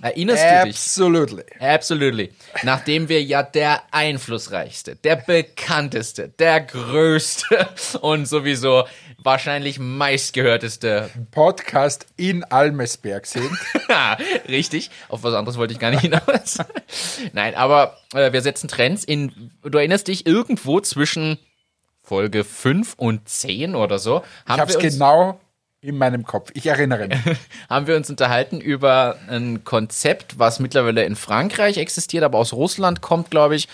Erinnerst du dich? Absolutely. Absolutely. Nachdem wir ja der einflussreichste, der bekannteste, der größte und sowieso wahrscheinlich meistgehörteste Podcast in Almesberg sind. Richtig. Auf was anderes wollte ich gar nicht hinaus. Nein, aber äh, wir setzen Trends in, du erinnerst dich, irgendwo zwischen Folge 5 und 10 oder so. Ich habe es genau in meinem Kopf. Ich erinnere mich. haben wir uns unterhalten über ein Konzept, was mittlerweile in Frankreich existiert, aber aus Russland kommt, glaube ich,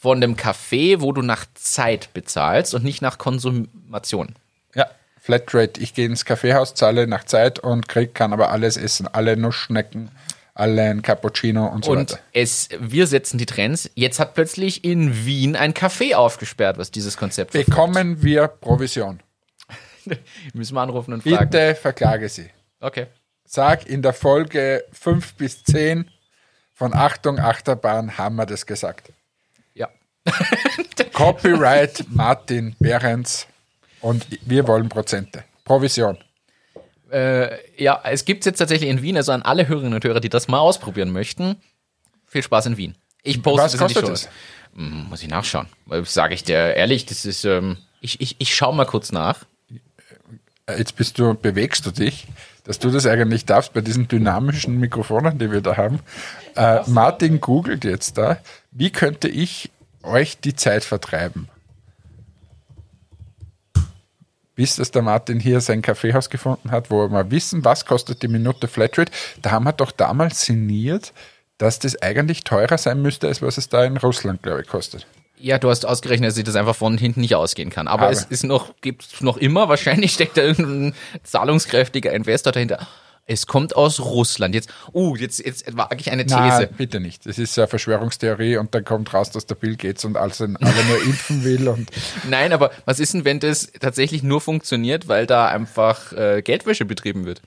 von dem Café, wo du nach Zeit bezahlst und nicht nach Konsumation. Ja, Flatrate. Ich gehe ins Kaffeehaus, zahle nach Zeit und krieg, kann aber alles essen. Alle Nussschnecken, alle ein Cappuccino und so Und weiter. es, wir setzen die Trends. Jetzt hat plötzlich in Wien ein Café aufgesperrt, was dieses Konzept verfolgt. Bekommen wir Provision. Müssen wir anrufen und fragen. Bitte verklage sie. Okay. Sag in der Folge 5 bis 10 von Achtung Achterbahn haben wir das gesagt. Ja. Copyright Martin Behrens und wir wollen Prozente. Provision. Äh, ja, es gibt jetzt tatsächlich in Wien, also an alle Hörerinnen und Hörer, die das mal ausprobieren möchten. Viel Spaß in Wien. Ich poste Was das in die Show. Muss ich nachschauen. Sage ich dir ehrlich, das ist, ähm, ich, ich, ich schau mal kurz nach. Äh, Jetzt bist du, bewegst du dich, dass du das eigentlich darfst bei diesen dynamischen Mikrofonen, die wir da haben. Äh, Martin googelt jetzt da, wie könnte ich euch die Zeit vertreiben? Bis dass der Martin hier sein Kaffeehaus gefunden hat, wo wir mal wissen, was kostet die Minute Flatrate. Da haben wir doch damals sinniert, dass das eigentlich teurer sein müsste, als was es da in Russland, glaube ich, kostet. Ja, du hast ausgerechnet, dass ich das einfach von hinten nicht ausgehen kann. Aber, Aber- es ist noch, gibt noch immer, wahrscheinlich steckt da irgendein zahlungskräftiger Investor dahinter. Es kommt aus Russland. Jetzt, uh, jetzt, jetzt wage ich eine These. Nein, bitte nicht. Das ist eine Verschwörungstheorie und dann kommt raus, dass der Bill Gates und alles alle nur impfen will und Nein, aber was ist denn, wenn das tatsächlich nur funktioniert, weil da einfach äh, Geldwäsche betrieben wird?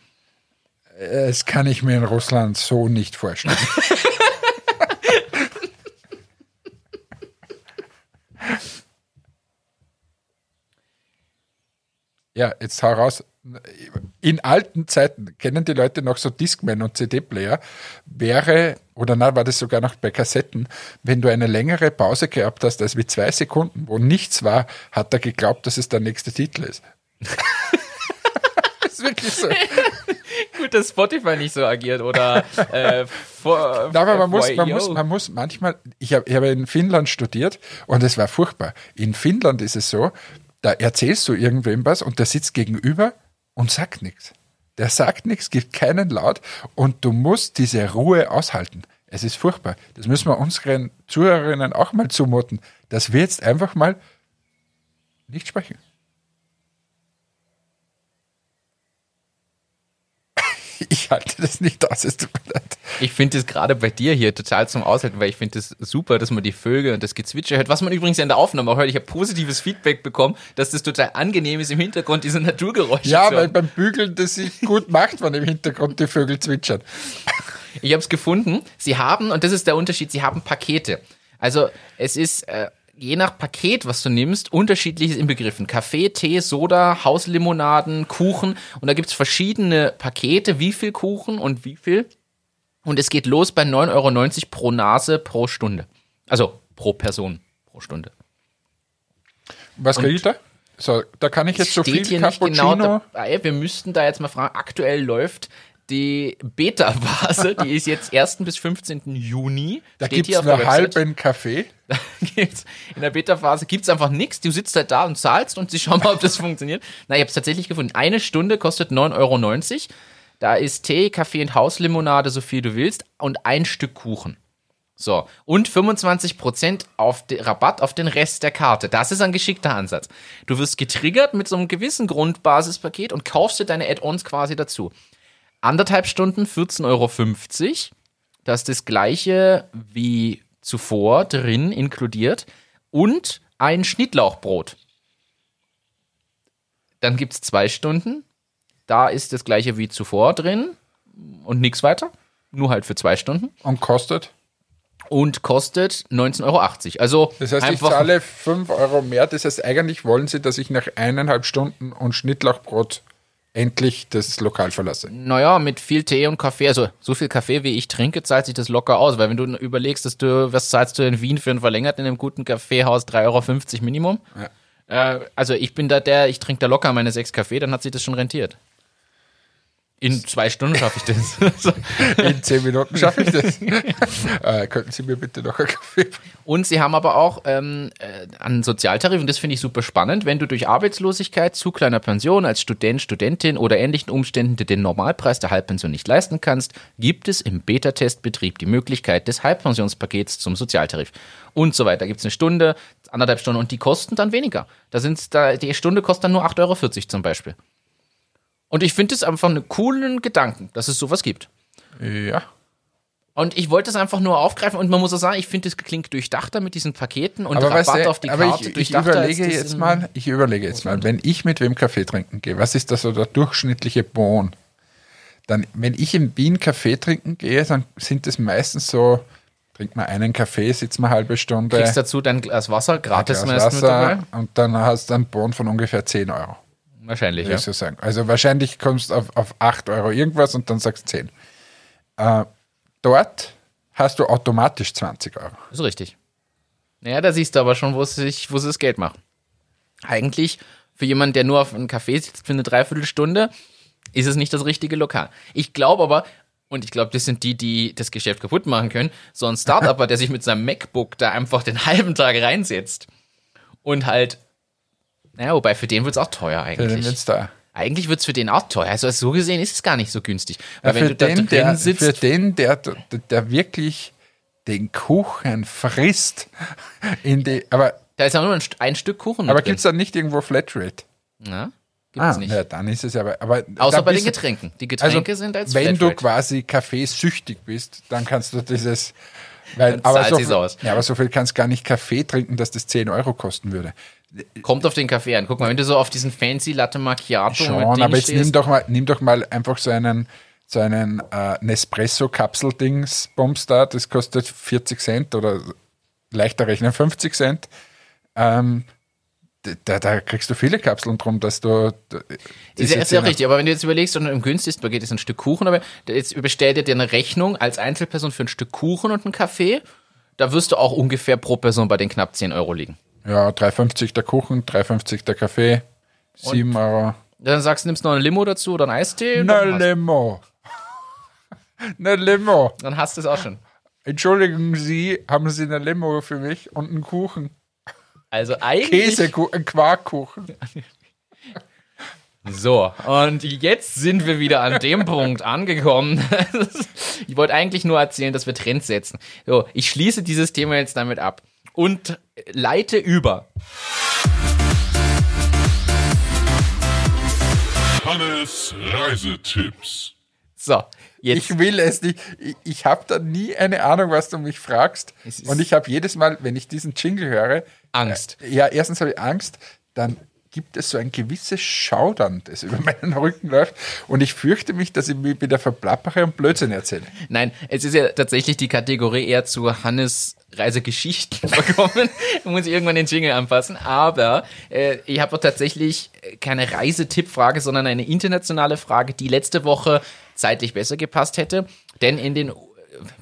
Das kann ich mir in Russland so nicht vorstellen. ja, jetzt hau raus. In alten Zeiten, kennen die Leute noch so Discman und CD-Player, wäre, oder na, war das sogar noch bei Kassetten, wenn du eine längere Pause gehabt hast, als wie zwei Sekunden, wo nichts war, hat er geglaubt, dass es der nächste Titel ist. das ist wirklich so. Gut, dass Spotify nicht so agiert oder äh, vor, Na, aber man muss, man, muss, man muss manchmal, ich habe ich habe in Finnland studiert und es war furchtbar. In Finnland ist es so, da erzählst du irgendwem was und der sitzt gegenüber und sagt nichts. Der sagt nichts, gibt keinen Laut und du musst diese Ruhe aushalten. Es ist furchtbar. Das müssen wir unseren Zuhörerinnen auch mal zumuten, dass wir jetzt einfach mal nicht sprechen. Ich halte das nicht aus, es tut mir leid. Ich finde es gerade bei dir hier total zum Aushalten, weil ich finde es super, dass man die Vögel und das Gezwitscher hört, was man übrigens in der Aufnahme auch hört. Ich habe positives Feedback bekommen, dass das total angenehm ist im Hintergrund, diese Naturgeräusche Ja, weil beim Bügeln das sich gut macht, wenn im Hintergrund die Vögel zwitschern. Ich habe es gefunden. Sie haben, und das ist der Unterschied, sie haben Pakete. Also es ist äh, je nach Paket, was du nimmst, unterschiedliches in Begriffen. Kaffee, Tee, Soda, Hauslimonaden, Kuchen. Und da gibt's verschiedene Pakete, wie viel Kuchen und wie viel. Und es geht los bei 9,90 Euro pro Nase pro Stunde. Also pro Person pro Stunde. Was kriege ich da? So, da kann ich jetzt so viel hier nicht genau Cappuccino. dabei. Wir müssten da jetzt mal fragen. Aktuell läuft die Beta-Phase, die ist jetzt 1. bis 15. Juni. da gibt es nur halben Kaffee. gibt's, in der Beta-Phase gibt's einfach nichts. Du sitzt halt da und zahlst und sie schauen mal, ob das funktioniert. Na, ich habe es tatsächlich gefunden. Eine Stunde kostet 9,90 Euro. Da ist Tee, Kaffee und Hauslimonade, so viel du willst, und ein Stück Kuchen. So, und 25% auf de, Rabatt auf den Rest der Karte. Das ist ein geschickter Ansatz. Du wirst getriggert mit so einem gewissen Grundbasispaket und kaufst dir deine Add-ons quasi dazu. Anderthalb Stunden 14,50 Euro da ist das gleiche wie zuvor drin inkludiert und ein Schnittlauchbrot. Dann gibt es zwei Stunden. Da ist das gleiche wie zuvor drin und nichts weiter. Nur halt für zwei Stunden. Und kostet? Und kostet 19,80 Euro. Also Das heißt, ich zahle 5 Euro mehr. Das heißt, eigentlich wollen sie, dass ich nach eineinhalb Stunden und Schnittlauchbrot endlich das Lokal verlasse. naja, mit viel Tee und Kaffee, also so viel Kaffee wie ich trinke, zahlt sich das locker aus. Weil wenn du überlegst, dass du, was zahlst du in Wien für einen verlängert in einem guten Kaffeehaus? 3,50 Euro Minimum. Äh, also ich bin da der, ich trinke da locker meine sechs Kaffee, dann hat sich das schon rentiert. In zwei Stunden schaffe ich das. In 10 Minuten schaffe ich das. äh, könnten Sie mir bitte noch einen Kaffee bringen? Und sie haben aber auch ähm, äh, einen Sozialtarif, und das finde ich super spannend, wenn du durch Arbeitslosigkeit, zu kleiner Pension, als Student, Studentin oder ähnlichen Umständen dir den Normalpreis der Halbpension nicht leisten kannst, gibt es im Beta-Testbetrieb die Möglichkeit des Halbpensionspakets zum Sozialtarif. Und so weiter. Gibt es eine Stunde, anderthalb Stunden und die kosten dann weniger. Da sind's da, die Stunde kostet dann nur 8,40 Euro zum Beispiel. Und ich finde es einfach einen coolen Gedanken, dass es sowas gibt. Ja. Und ich wollte es einfach nur aufgreifen und man muss auch sagen, ich finde, es klingt durchdachter mit diesen Paketen und Aber, weißt Rabatt du, auf die aber Karte. ich, ich überlege das jetzt mal, ich überlege jetzt mal, wenn ich mit wem Kaffee trinken gehe, was ist da so der durchschnittliche Bon? Dann, wenn ich in Wien Kaffee trinken gehe, dann sind es meistens so, trinkt man einen Kaffee, sitzt man eine halbe Stunde, Kriegst dazu dein Glas Wasser, gratis Glas meist mit Wasser dabei. und dann hast du einen Bon von ungefähr 10 Euro. Wahrscheinlich, ja. so sagen. Also wahrscheinlich kommst du auf, auf 8 Euro irgendwas und dann sagst du 10. Äh, dort hast du automatisch 20 Euro. Ist richtig. Naja, da siehst du aber schon, wo sie sich, wo sie das Geld machen. Eigentlich, für jemanden, der nur auf einem Café sitzt für eine Dreiviertelstunde, ist es nicht das richtige Lokal. Ich glaube aber, und ich glaube, das sind die, die das Geschäft kaputt machen können, so ein Startupper, der sich mit seinem MacBook da einfach den halben Tag reinsetzt und halt, naja, wobei für den wird es auch teuer Für den eigentlich. wird's da. Eigentlich wird es für den auch teuer. Also so gesehen ist es gar nicht so günstig. Ja, für, du da den, der, sitzt, für den, der, der, wirklich den Kuchen frisst in die. Aber, da ist ja nur ein, ein Stück Kuchen aber gibt es da nicht irgendwo Flatrate? Ja, gibt's nicht. Ja, dann ist es aber. aber Außer bei den du- Getränken. Die Getränke sind als Wenn du Flatrate. quasi kaffeesüchtig bist, dann kannst du dieses. Weil, aber, so viel, aus. ja, aber so viel kannst gar nicht Kaffee trinken, dass das 10 Euro kosten würde. Kommt auf den Kaffee an. Guck mal, wenn du so auf diesen fancy Latte Macchiato Schon, aber jetzt nimm stehst, doch mal, nimm doch mal einfach so einen, so einen äh, Nespresso-Kapsel-Dings-Bums da, das kostet 40 Cent oder leichter rechnen 50 Cent. Ähm, da, da kriegst du viele Kapseln drum, dass du. ist ja, ist ja richtig, aber wenn du jetzt überlegst, und im günstigsten Paket ist ein Stück Kuchen, aber jetzt bestellt dir dir eine Rechnung als Einzelperson für ein Stück Kuchen und einen Kaffee, da wirst du auch ungefähr pro Person bei den knapp 10 Euro liegen. Ja, 3,50 der Kuchen, 3,50 der Kaffee, 7 Euro. Dann sagst du, nimmst noch eine Limo dazu oder einen Eistee, hast, Limo. Na Limo. dann hast du es auch schon. Entschuldigen Sie, haben Sie eine Limo für mich und einen Kuchen? Also eigentlich... Käsekuchen, Quarkkuchen. So, und jetzt sind wir wieder an dem Punkt angekommen. ich wollte eigentlich nur erzählen, dass wir Trends setzen. So, ich schließe dieses Thema jetzt damit ab und leite über. Hannes Reisetipps. So, jetzt. Ich will es nicht. Ich, ich habe da nie eine Ahnung, was du mich fragst. Und ich habe jedes Mal, wenn ich diesen Jingle höre, Angst. Äh, ja, erstens habe ich Angst, dann gibt es so ein gewisses Schaudern, das über meinen Rücken läuft. Und ich fürchte mich, dass ich mich wieder verplappere und Blödsinn erzähle. Nein, es ist ja tatsächlich die Kategorie eher zu Hannes Reisegeschichten verkommen. Da muss ich irgendwann den Jingle anpassen. Aber äh, ich habe tatsächlich keine Reisetippfrage, sondern eine internationale Frage, die letzte Woche zeitlich besser gepasst hätte. Denn in den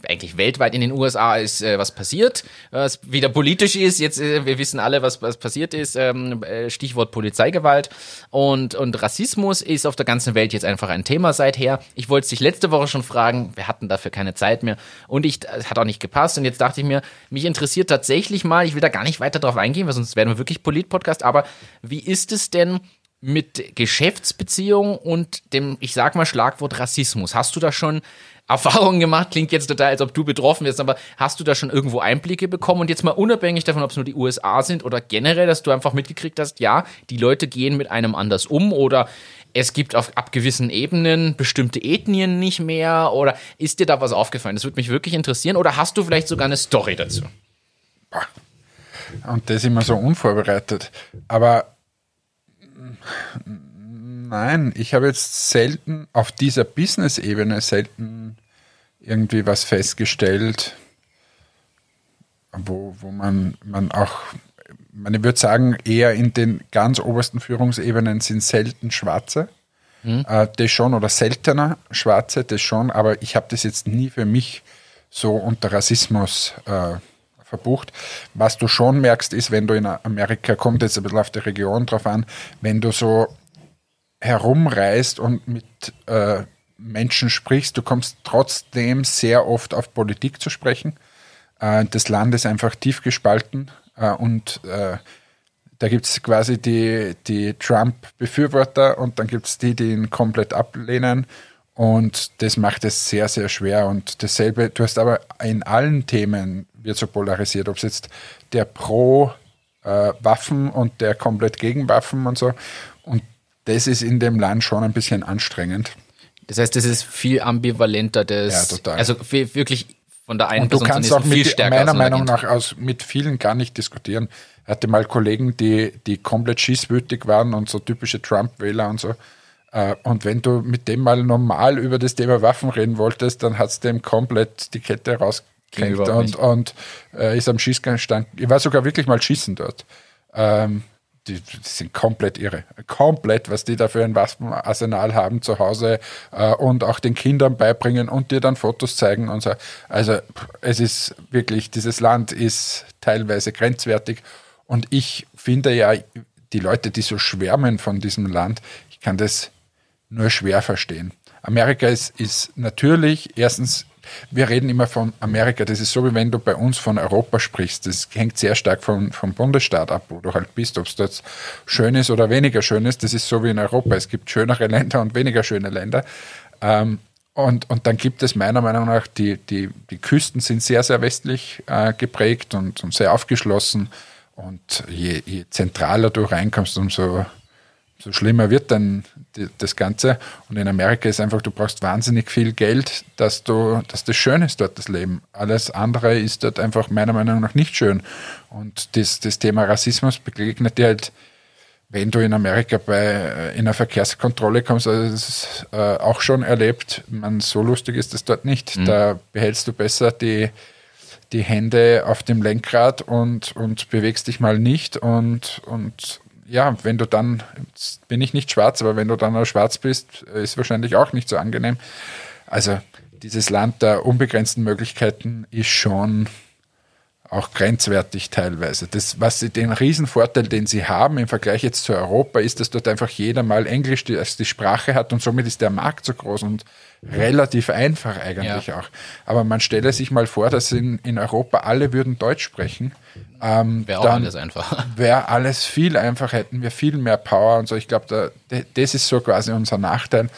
eigentlich weltweit in den USA ist äh, was passiert, was wieder politisch ist. Jetzt, äh, wir wissen alle, was, was passiert ist. Ähm, äh, Stichwort Polizeigewalt und, und Rassismus ist auf der ganzen Welt jetzt einfach ein Thema seither. Ich wollte dich letzte Woche schon fragen, wir hatten dafür keine Zeit mehr und ich, hat auch nicht gepasst und jetzt dachte ich mir, mich interessiert tatsächlich mal, ich will da gar nicht weiter drauf eingehen, weil sonst werden wir wirklich Polit-Podcast, aber wie ist es denn mit Geschäftsbeziehungen und dem, ich sag mal, Schlagwort Rassismus? Hast du da schon Erfahrungen gemacht? Klingt jetzt total, als ob du betroffen wirst, aber hast du da schon irgendwo Einblicke bekommen? Und jetzt mal unabhängig davon, ob es nur die USA sind oder generell, dass du einfach mitgekriegt hast, ja, die Leute gehen mit einem anders um oder es gibt auf ab gewissen Ebenen bestimmte Ethnien nicht mehr? Oder ist dir da was aufgefallen? Das würde mich wirklich interessieren. Oder hast du vielleicht sogar eine Story dazu? Und das immer so unvorbereitet. Aber nein, ich habe jetzt selten auf dieser Business-Ebene selten irgendwie was festgestellt, wo, wo man, man auch, man ich würde sagen, eher in den ganz obersten Führungsebenen sind selten Schwarze. Äh, das schon, oder seltener Schwarze, das schon, aber ich habe das jetzt nie für mich so unter Rassismus äh, verbucht. Was du schon merkst, ist, wenn du in Amerika, kommt jetzt ein bisschen auf die Region drauf an, wenn du so herumreist und mit äh, Menschen sprichst, du kommst trotzdem sehr oft auf Politik zu sprechen. Äh, das Land ist einfach tief gespalten äh, und äh, da gibt es quasi die, die Trump-Befürworter und dann gibt es die, die ihn komplett ablehnen. Und das macht es sehr, sehr schwer. Und dasselbe, du hast aber in allen Themen wird so polarisiert, ob es jetzt der pro äh, und der komplett gegen Waffen und so. Das ist in dem Land schon ein bisschen anstrengend. Das heißt, das ist viel ambivalenter. Das, Ja, total. Also wirklich von der einen Und du kannst auch mit, meiner Meinung nach aus, mit vielen gar nicht diskutieren. Ich hatte mal Kollegen, die, die komplett schießwütig waren und so typische Trump-Wähler und so. Äh, Und wenn du mit dem mal normal über das Thema Waffen reden wolltest, dann hat es dem komplett die Kette überhaupt und, und äh, ist am Schießgang gestanden. Ich war sogar wirklich mal schießen dort. Ähm, die, sind komplett irre. Komplett, was die da für ein Waffenarsenal haben zu Hause äh, und auch den Kindern beibringen und dir dann Fotos zeigen und so. Also es ist wirklich, dieses Land ist teilweise grenzwertig und ich finde ja, die Leute, die so schwärmen von diesem Land, ich kann das nur schwer verstehen. Amerika ist, ist natürlich, erstens, wir reden immer von Amerika, das ist so, wie wenn du bei uns von Europa sprichst. Das hängt sehr stark vom, vom Bundesstaat ab, wo du halt bist, ob es dort schön ist oder weniger schön ist. Das ist so wie in Europa. Es gibt schönere Länder und weniger schöne Länder. Ähm, und, und dann gibt es meiner Meinung nach, die, die, die Küsten sind sehr, sehr westlich äh, geprägt und, und sehr aufgeschlossen. Und je, je zentraler du reinkommst, umso, so schlimmer wird dann die, das Ganze. Und in Amerika ist einfach, du brauchst wahnsinnig viel Geld, dass du, dass das schön ist dort, das Leben. Alles andere ist dort einfach meiner Meinung nach nicht schön. Und das, das Thema Rassismus begegnet dir halt, wenn du in Amerika bei äh, in einer Verkehrskontrolle kommst, also das ist äh, auch schon erlebt, man, so lustig ist es dort nicht. Da behältst du besser die, die Hände auf dem Lenkrad und, und bewegst dich mal nicht. Und, und ja, wenn du dann, bin ich nicht schwarz, aber wenn du dann auch schwarz bist, ist wahrscheinlich auch nicht so angenehm. Also dieses Land der unbegrenzten Möglichkeiten ist schon auch grenzwertig teilweise. Das, was sie, den Riesenvorteil, den sie haben im Vergleich jetzt zu Europa, ist, dass dort einfach jeder mal Englisch die, als die Sprache hat und somit ist der Markt so groß und relativ einfach eigentlich Ja. auch. Aber man stelle sich mal vor, dass in, in Europa alle würden Deutsch sprechen. Ähm, Wäre auch alles einfach. Wäre alles viel einfacher, hätten wir viel mehr Power und so. Ich glaube, da, das ist so quasi unser Nachteil.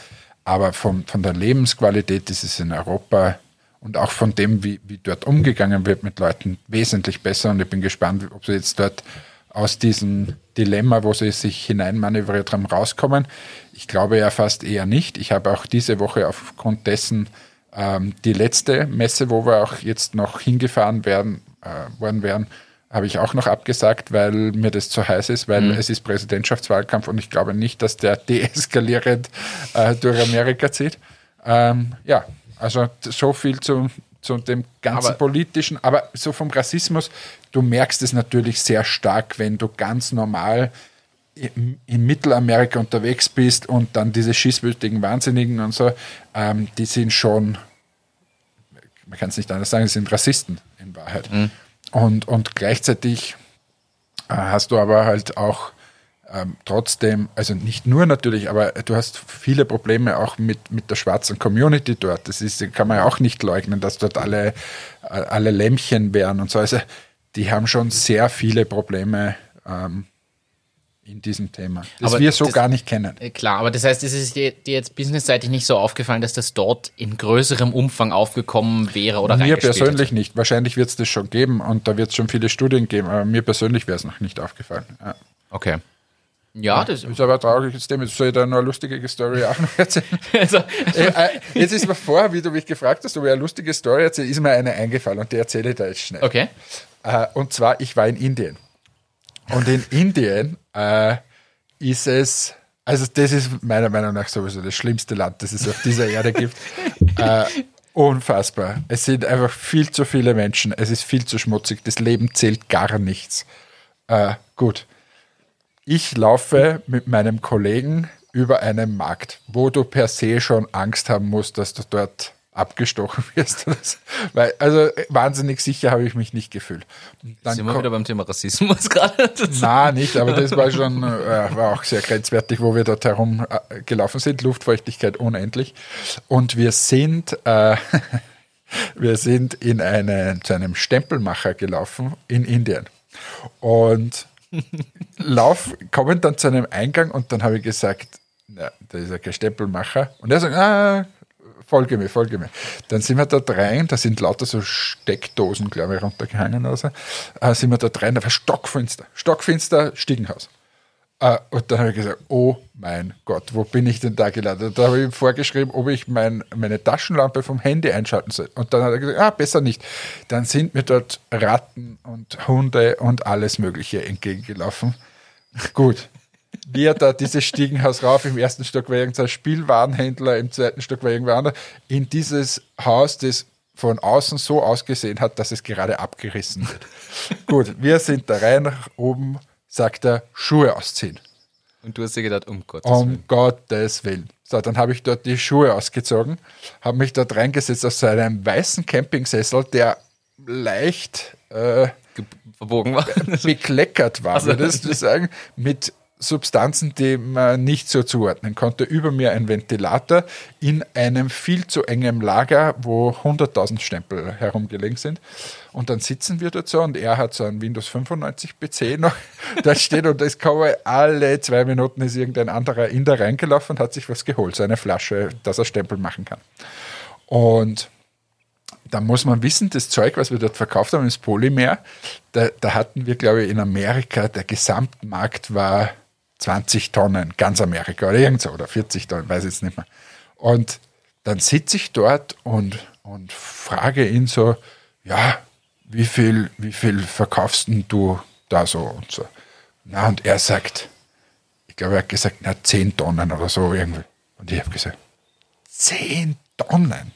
Aber vom, von der Lebensqualität ist es in Europa und auch von dem, wie, wie dort umgegangen wird mit Leuten, wesentlich besser. Und ich bin gespannt, ob sie jetzt dort aus diesem Dilemma, wo sie sich hineinmanövriert haben, rauskommen. Ich glaube ja fast eher nicht. Ich habe auch diese Woche aufgrund dessen ähm, die letzte Messe, wo wir auch jetzt noch hingefahren werden, äh, worden wären, habe ich auch noch abgesagt, weil mir das zu heiß ist, weil es ist Präsidentschaftswahlkampf und ich glaube nicht, dass der deeskalierend äh, durch Amerika zieht. Ähm, ja, also so viel zu, zu dem ganzen Aber- politischen, aber so vom Rassismus, du merkst es natürlich sehr stark, wenn du ganz normal in in Mittelamerika unterwegs bist und dann diese schießwütigen Wahnsinnigen und so, ähm, die sind schon, man kann es nicht anders sagen, die sind Rassisten in Wahrheit. Und, und gleichzeitig äh, hast du aber halt auch ähm, trotzdem, also nicht nur natürlich, aber du hast viele Probleme auch mit, mit der schwarzen Community dort. Das ist, kann man ja auch nicht leugnen, dass dort alle, äh, alle Lämmchen wären und so. Also die haben schon sehr viele Probleme ähm, in diesem Thema, das Aber wir so das- gar nicht kennen. Äh, Klar, aber das heißt, es ist dir, jetzt businessseitig nicht so aufgefallen, dass das dort in größerem Umfang aufgekommen wäre oder Mir persönlich hätte? nicht. Wahrscheinlich wird es das schon geben und da wird es schon viele Studien geben, aber mir persönlich wäre es noch nicht aufgefallen. Ja. Okay. Ja, das Ist aber ein trauriges Thema. Soll ich da noch eine lustige Story auch noch erzählen? also, äh, äh, jetzt ist mir vorher, wie du mich gefragt hast, ob ich eine lustige Story erzähle, ist mir eine eingefallen und die erzähle ich da jetzt schnell. Okay. Äh, und zwar, ich war in Indien. Und in Indien äh, ist es, also das ist meiner Meinung nach sowieso das schlimmste Land, das es auf dieser Erde gibt. Äh, unfassbar. Es sind einfach viel zu viele Menschen. Es ist viel zu schmutzig. Das Leben zählt gar nichts. Äh, gut. Ich laufe mit meinem Kollegen über einen Markt, wo du per se schon Angst haben musst, dass du dort abgestochen wirst. Weil, also wahnsinnig sicher habe ich mich nicht gefühlt. Dann sind wir wieder beim Thema Rassismus gerade. na, nicht, aber das war schon, äh, war auch sehr grenzwertig, wo wir dort herum äh, sind. Luftfeuchtigkeit unendlich. Und wir sind, äh, wir sind in einen, zu einem Stempelmacher gelaufen in Indien. Und lauf, kommen dann zu einem Eingang und dann habe ich gesagt, na, da ist ja kein Stempelmacher. Und er sagt, ah, folge mir, folge mir. Dann sind wir dort rein, da sind lauter so Steckdosen, glaube ich, runtergehangen oder so. Äh, sind wir dort rein, da war stockfinster, stockfinster Stiegenhaus. Äh, und dann habe ich gesagt, oh mein Gott, wo bin ich denn da gelandet? Da habe ich ihm vorgeschrieben, ob ich mein, meine Taschenlampe vom Handy einschalten soll. Und dann hat er gesagt, ah, besser nicht. Dann sind mir dort Ratten und Hunde und alles Mögliche entgegengelaufen. Gut. Wir da dieses Stiegenhaus rauf, im ersten Stock war irgendein Spielwarenhändler, im zweiten Stock war irgendwer anderer, in dieses Haus, das von außen so ausgesehen hat, dass es gerade abgerissen wird. Gut, wir sind da rein, nach oben, sagt er, Schuhe ausziehen. Und du hast dir gedacht, um Gottes Willen. Um Gottes Willen. So, dann habe ich dort die Schuhe ausgezogen, habe mich dort reingesetzt auf so einem weißen Campingsessel, der leicht äh, Ge- Verbogen war. bekleckert war, Also- würdest du sagen, mit Substanzen, die man nicht so zuordnen konnte. Über mir ein Ventilator in einem viel zu engen Lager, wo 100.000 Stempel herumgelegen sind. Und dann sitzen wir dort so und er hat so einen Windows 95 PC noch da steht und es kommen alle zwei Minuten ist irgendein anderer Inder reingelaufen und hat sich was geholt, so eine Flasche, dass er Stempel machen kann. Und da muss man wissen, das Zeug, was wir dort verkauft haben, ist Polymer. Da, da hatten wir, glaube ich, in Amerika, der Gesamtmarkt war 20 Tonnen, ganz Amerika oder irgend so, oder 40 Tonnen, weiß jetzt nicht mehr. Und dann sitze ich dort und, und frage ihn so, ja, wie viel, wie viel verkaufst du da so und so? Na, und er sagt, ich glaube, er hat gesagt, na, 10 Tonnen oder so irgendwie. Und ich habe gesagt, 10 Tonnen?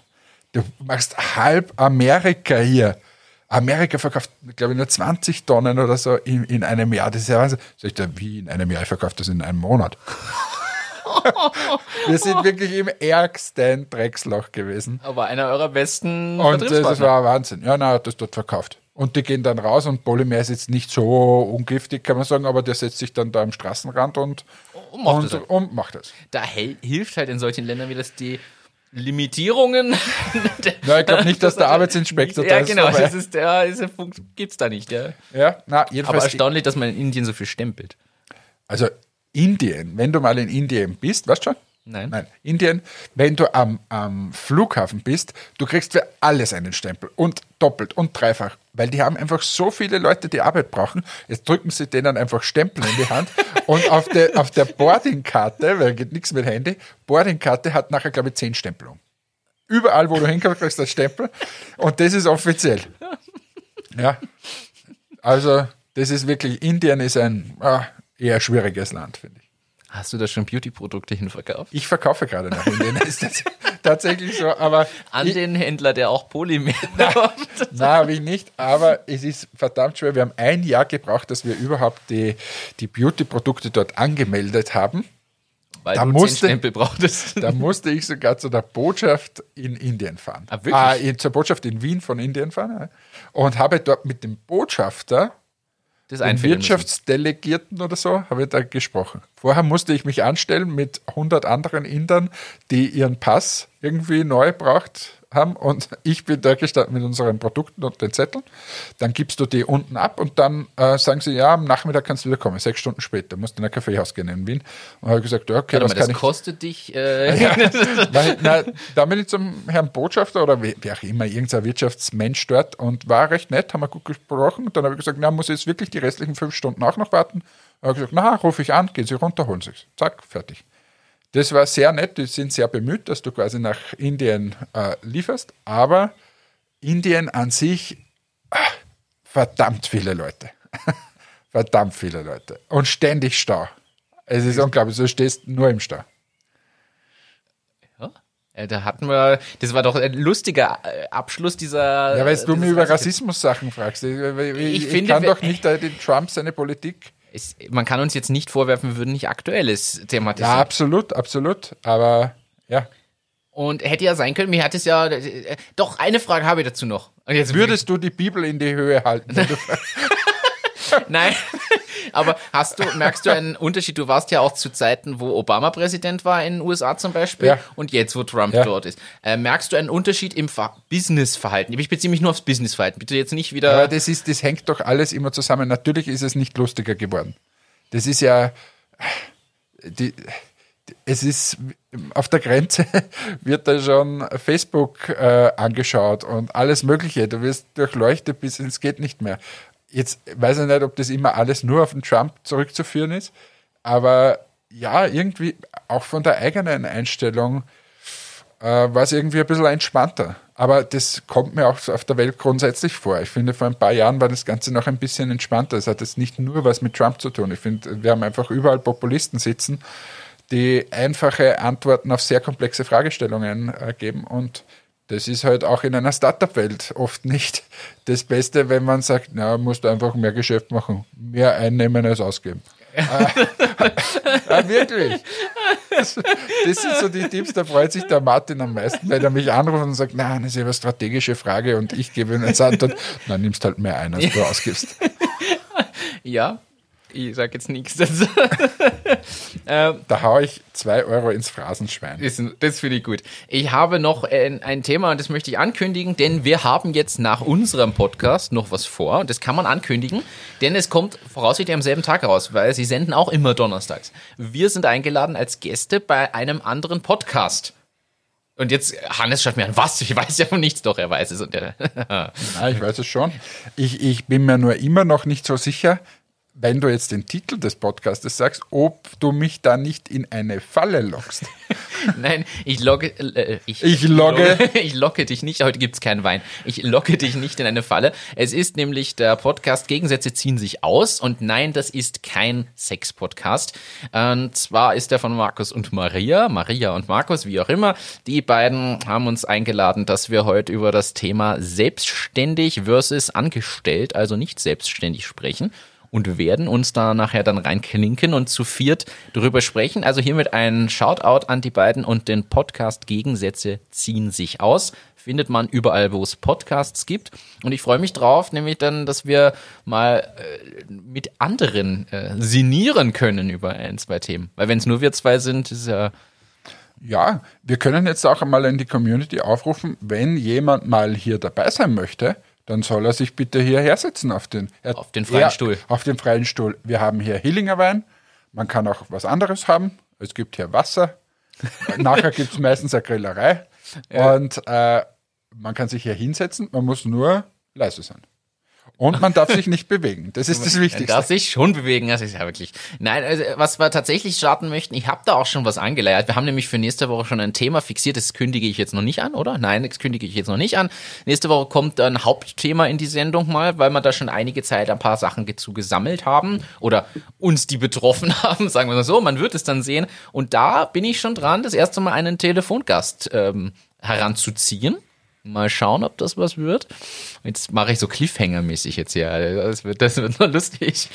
Du machst halb Amerika hier. Amerika verkauft, glaube ich, nur 20 Tonnen oder so in, in einem Jahr. Das ist ja Wahnsinn. Sag ich da, wie in einem Jahr? Ich verkaufe das in einem Monat. Wir sind wirklich im ärgsten Drecksloch gewesen. Aber einer eurer besten Und das, war Wahnsinn. Ja, na, hat das dort verkauft. Und die gehen dann raus und Polymer ist jetzt nicht so ungiftig, kann man sagen, aber der setzt sich dann da am Straßenrand und, Und macht und, das und macht das. Da hilft halt in solchen Ländern wie das die Limitierungen. Ja, ich glaube nicht, dass der Arbeitsinspektor da ja, ist. genau, aber- das ist der, ist der Punkt, gibt's da nicht, ja. ja, na, Aber jedenfalls. erstaunlich, dass man in Indien so viel stempelt. Also Indien, wenn du mal in Indien bist, weißt du schon? Nein. Nein, Indien, wenn du am, am Flughafen bist, du kriegst für alles einen Stempel und doppelt und dreifach, weil die haben einfach so viele Leute, die Arbeit brauchen. Jetzt drücken sie denen einfach Stempel in die Hand und auf der, auf der Boardingkarte, weil geht nichts mit Handy, Boardingkarte hat nachher, glaube ich, zehn Stempel um. Überall, wo du hinkommst, kriegst du einen Stempel und das ist offiziell. Ja, also das ist wirklich, Indien ist ein ah, eher schwieriges Land, finde ich. Hast du da schon Beauty-Produkte hinverkauft? Ich verkaufe gerade nach Indien. ist das tatsächlich so, aber An ich, den Händler, der auch Polymer kauft. nein, habe ich nicht. Aber es ist verdammt schwer. Wir haben ein Jahr gebraucht, dass wir überhaupt die, die Beauty-Produkte dort angemeldet haben. Weil Da du musste-. Da musste ich sogar zu der Botschaft in Indien fahren. Ah, wirklich? Ah, zur Botschaft in Wien von Indien fahren. Und habe dort mit dem Botschafter Das den. Wirtschaftsdelegierten oder so, habe ich da gesprochen. Vorher musste ich mich anstellen mit 100 anderen Indern, die ihren Pass irgendwie neu braucht haben und ich bin da gestanden mit unseren Produkten und den Zetteln. Dann gibst du die unten ab und dann äh, sagen sie, ja, am Nachmittag kannst du wieder kommen, sechs Stunden später, musst in ein Kaffeehaus gehen in Wien. Und habe gesagt, ja, okay, Warte das mal, kann das ich. kostet dich. Äh, Weil, na, da bin ich zum Herrn Botschafter oder wie, wie auch immer, irgendein Wirtschaftsmensch dort und war recht nett, haben wir gut gesprochen. Und dann habe ich gesagt, na, muss ich jetzt wirklich die restlichen fünf Stunden auch noch warten? Er hat gesagt, na, rufe ich an, gehen Sie runter, holen Sie es. Zack, fertig. Das war sehr nett, die sind sehr bemüht, dass du quasi nach Indien äh, lieferst, aber Indien an sich, ah, verdammt viele Leute. verdammt viele Leute. Und ständig Stau. Es ist unglaublich, du stehst nur im Stau. Ja. Da hatten wir, das war doch ein lustiger äh, Abschluss dieser. Ja, weil du mich über Rassismus-Sachen fragst. Ich, ich, ich, finde, kann doch nicht äh, den Trump seine Politik. Es, man kann uns jetzt nicht vorwerfen, wir würden nicht Aktuelles Ja, thematisieren. absolut, absolut. Aber ja. Und hätte ja sein können, mir hat es ja. Äh, doch, eine Frage habe ich dazu noch. Würdest du die Bibel in die Höhe halten? Nein. Aber hast du, merkst du einen Unterschied? Du warst ja auch zu Zeiten, wo Obama Präsident war in den USA zum Beispiel Ja. und jetzt, wo Trump Ja. dort ist. Äh, merkst du einen Unterschied im Ver Businessverhalten? Ich beziehe mich nur aufs Businessverhalten. Bitte jetzt nicht wieder. Aber das, ist, das hängt doch alles immer zusammen. Natürlich ist es nicht lustiger geworden. Das ist ja. Die, es ist auf der Grenze wird da schon Facebook äh, angeschaut und alles Mögliche. Du wirst durchleuchtet bis es geht nicht mehr. Jetzt weiß ich nicht, ob das immer alles nur auf den Trump zurückzuführen ist, aber ja, irgendwie auch von der eigenen Einstellung äh, war es irgendwie ein bisschen entspannter. Aber das kommt mir auch auf der Welt grundsätzlich vor. Ich finde, vor ein paar Jahren war das Ganze noch ein bisschen entspannter. Es hat jetzt nicht nur was mit Trump zu tun. Ich finde, wir haben einfach überall Populisten sitzen, die einfache Antworten auf sehr komplexe Fragestellungen äh, geben. Und das ist halt auch in einer Startup-Welt oft nicht das Beste, wenn man sagt, na, musst du einfach mehr Geschäft machen, mehr einnehmen als ausgeben. Ja, wirklich. Das, das sind so die Tipps, da freut sich der Martin am meisten, weil er mich anruft und sagt, nein, das ist ja eine strategische Frage und ich gebe ihm eine Antwort, dann nimmst halt mehr ein, als du ausgibst. ja, ich sag jetzt nichts dazu. Da haue ich zwei Euro ins Phrasenschwein. Das, das finde ich gut. Ich habe noch ein, ein Thema und das möchte ich ankündigen, denn wir haben jetzt nach unserem Podcast noch was vor und das kann man ankündigen, denn es kommt voraussichtlich am selben Tag raus, weil sie senden auch immer donnerstags. Wir sind eingeladen als Gäste bei einem anderen Podcast. Und jetzt, Hannes schaut mir an, was? Ich weiß ja von nichts, doch, er weiß es. Und er, Ja, ich weiß es schon. Ich, ich bin mir nur immer noch nicht so sicher, wenn du jetzt den Titel des Podcastes sagst, ob du mich da nicht in eine Falle lockst. Nein, ich logge. Äh, ich, Ich logge. Ich locke dich nicht. Heute gibt's keinen Wein. Ich locke dich nicht in eine Falle. Es ist nämlich der Podcast Gegensätze ziehen sich aus. Und nein, das ist kein Sex-Podcast. Und zwar ist der von Markus und Maria. Maria und Markus, wie auch immer. Die beiden haben uns eingeladen, dass wir heute über das Thema selbstständig versus angestellt, also nicht selbstständig sprechen und werden uns da nachher dann reinklinken und zu viert drüber sprechen. Also hiermit ein Shoutout an die beiden und den Podcast Gegensätze ziehen sich aus. Findet man überall, wo es Podcasts gibt. Und ich freue mich drauf, nämlich dann, dass wir mal äh, mit anderen äh, sinnieren können über ein, zwei Themen. Weil wenn es nur wir zwei sind, ist ja Ja, wir können jetzt auch einmal in die Community aufrufen, wenn jemand mal hier dabei sein möchte, dann soll er sich bitte hierher setzen auf den, er- Auf den freien er- Stuhl. Auf den freien Stuhl. Wir haben hier Hillinger Wein, man kann auch was anderes haben. Es gibt hier Wasser. Nachher gibt es meistens eine Grillerei. Und äh, man kann sich hier hinsetzen, man muss nur leise sein. Und man darf sich nicht bewegen. Das ist das Man Wichtigste. darf sich schon bewegen, das ist ja wirklich. Nein, also was wir tatsächlich starten möchten, ich habe da auch schon was angeleiert. Wir haben nämlich für nächste Woche schon ein Thema fixiert, das kündige ich jetzt noch nicht an, oder? Nein, das kündige ich jetzt noch nicht an. Nächste Woche kommt ein Hauptthema in die Sendung mal, weil wir da schon einige Zeit ein paar Sachen zu gesammelt haben oder uns die betroffen haben, sagen wir mal so. Man wird es dann sehen. Und da bin ich schon dran, das erste Mal einen Telefongast ähm, heranzuziehen. Mal schauen, ob das was wird. Jetzt mache ich so Cliffhanger-mäßig jetzt hier. Das wird, das wird noch lustig.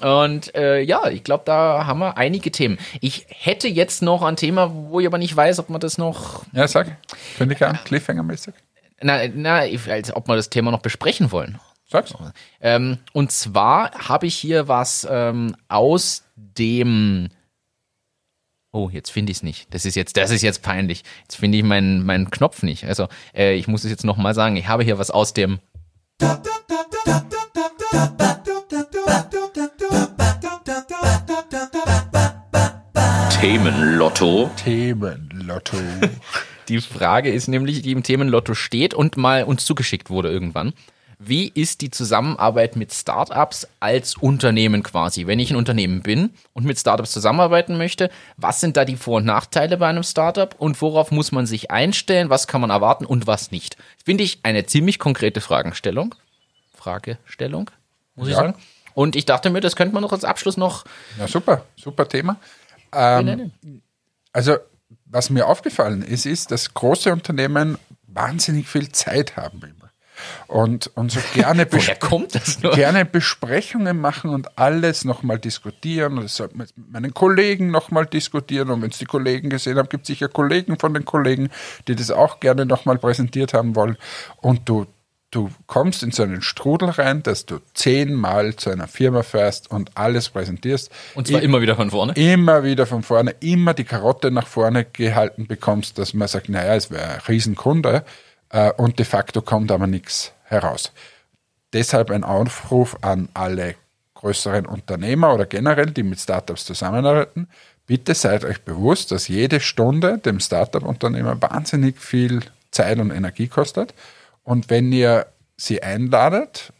Und äh, ja, ich glaube, da haben wir einige Themen. Ich hätte jetzt noch ein Thema, wo ich aber nicht weiß, ob man das noch, ja, sag. Finde ich an, Cliffhanger-mäßig. na, na, als ob wir das Thema noch besprechen wollen. Sag's. Ähm, und zwar habe ich hier was ähm, aus dem. Oh, jetzt finde ich es nicht. Das ist jetzt, das ist jetzt peinlich. Jetzt finde ich meinen meinen Knopf nicht. Also äh, ich muss es jetzt noch mal sagen. Ich habe hier was aus dem. Themenlotto. Themenlotto. Die Frage ist nämlich, die im Themenlotto steht und mal uns zugeschickt wurde irgendwann. Wie ist die Zusammenarbeit mit Startups als Unternehmen quasi? Wenn ich ein Unternehmen bin und mit Startups zusammenarbeiten möchte, was sind da die Vor- und Nachteile bei einem Startup und worauf muss man sich einstellen? Was kann man erwarten und was nicht? Finde ich eine ziemlich konkrete Fragestellung. Fragestellung, muss ich Ja. sagen. Und ich dachte mir, das könnte man noch als Abschluss noch Ja, super, super Thema. Ähm. Also, was mir aufgefallen ist, ist, dass große Unternehmen wahnsinnig viel Zeit haben. Und, und so gerne, gerne Besprechungen machen und alles nochmal diskutieren. Und das sollte mit meinen Kollegen nochmal diskutieren. Und wenn es die Kollegen gesehen haben, gibt es sicher Kollegen von den Kollegen, die das auch gerne nochmal präsentiert haben wollen. Und du, du kommst in so einen Strudel rein, dass du zehnmal zu einer Firma fährst und alles präsentierst. Und zwar I- immer wieder von vorne. immer wieder von vorne, immer die Karotte nach vorne gehalten bekommst, dass man sagt, naja, es wäre ein Riesenkunde äh, und de facto kommt aber nichts heraus. Deshalb ein Aufruf an alle größeren Unternehmer oder generell, die mit Startups zusammenarbeiten. Bitte seid euch bewusst, dass jede Stunde dem Startup-Unternehmer wahnsinnig viel Zeit und Energie kostet. Und wenn ihr sie einladet,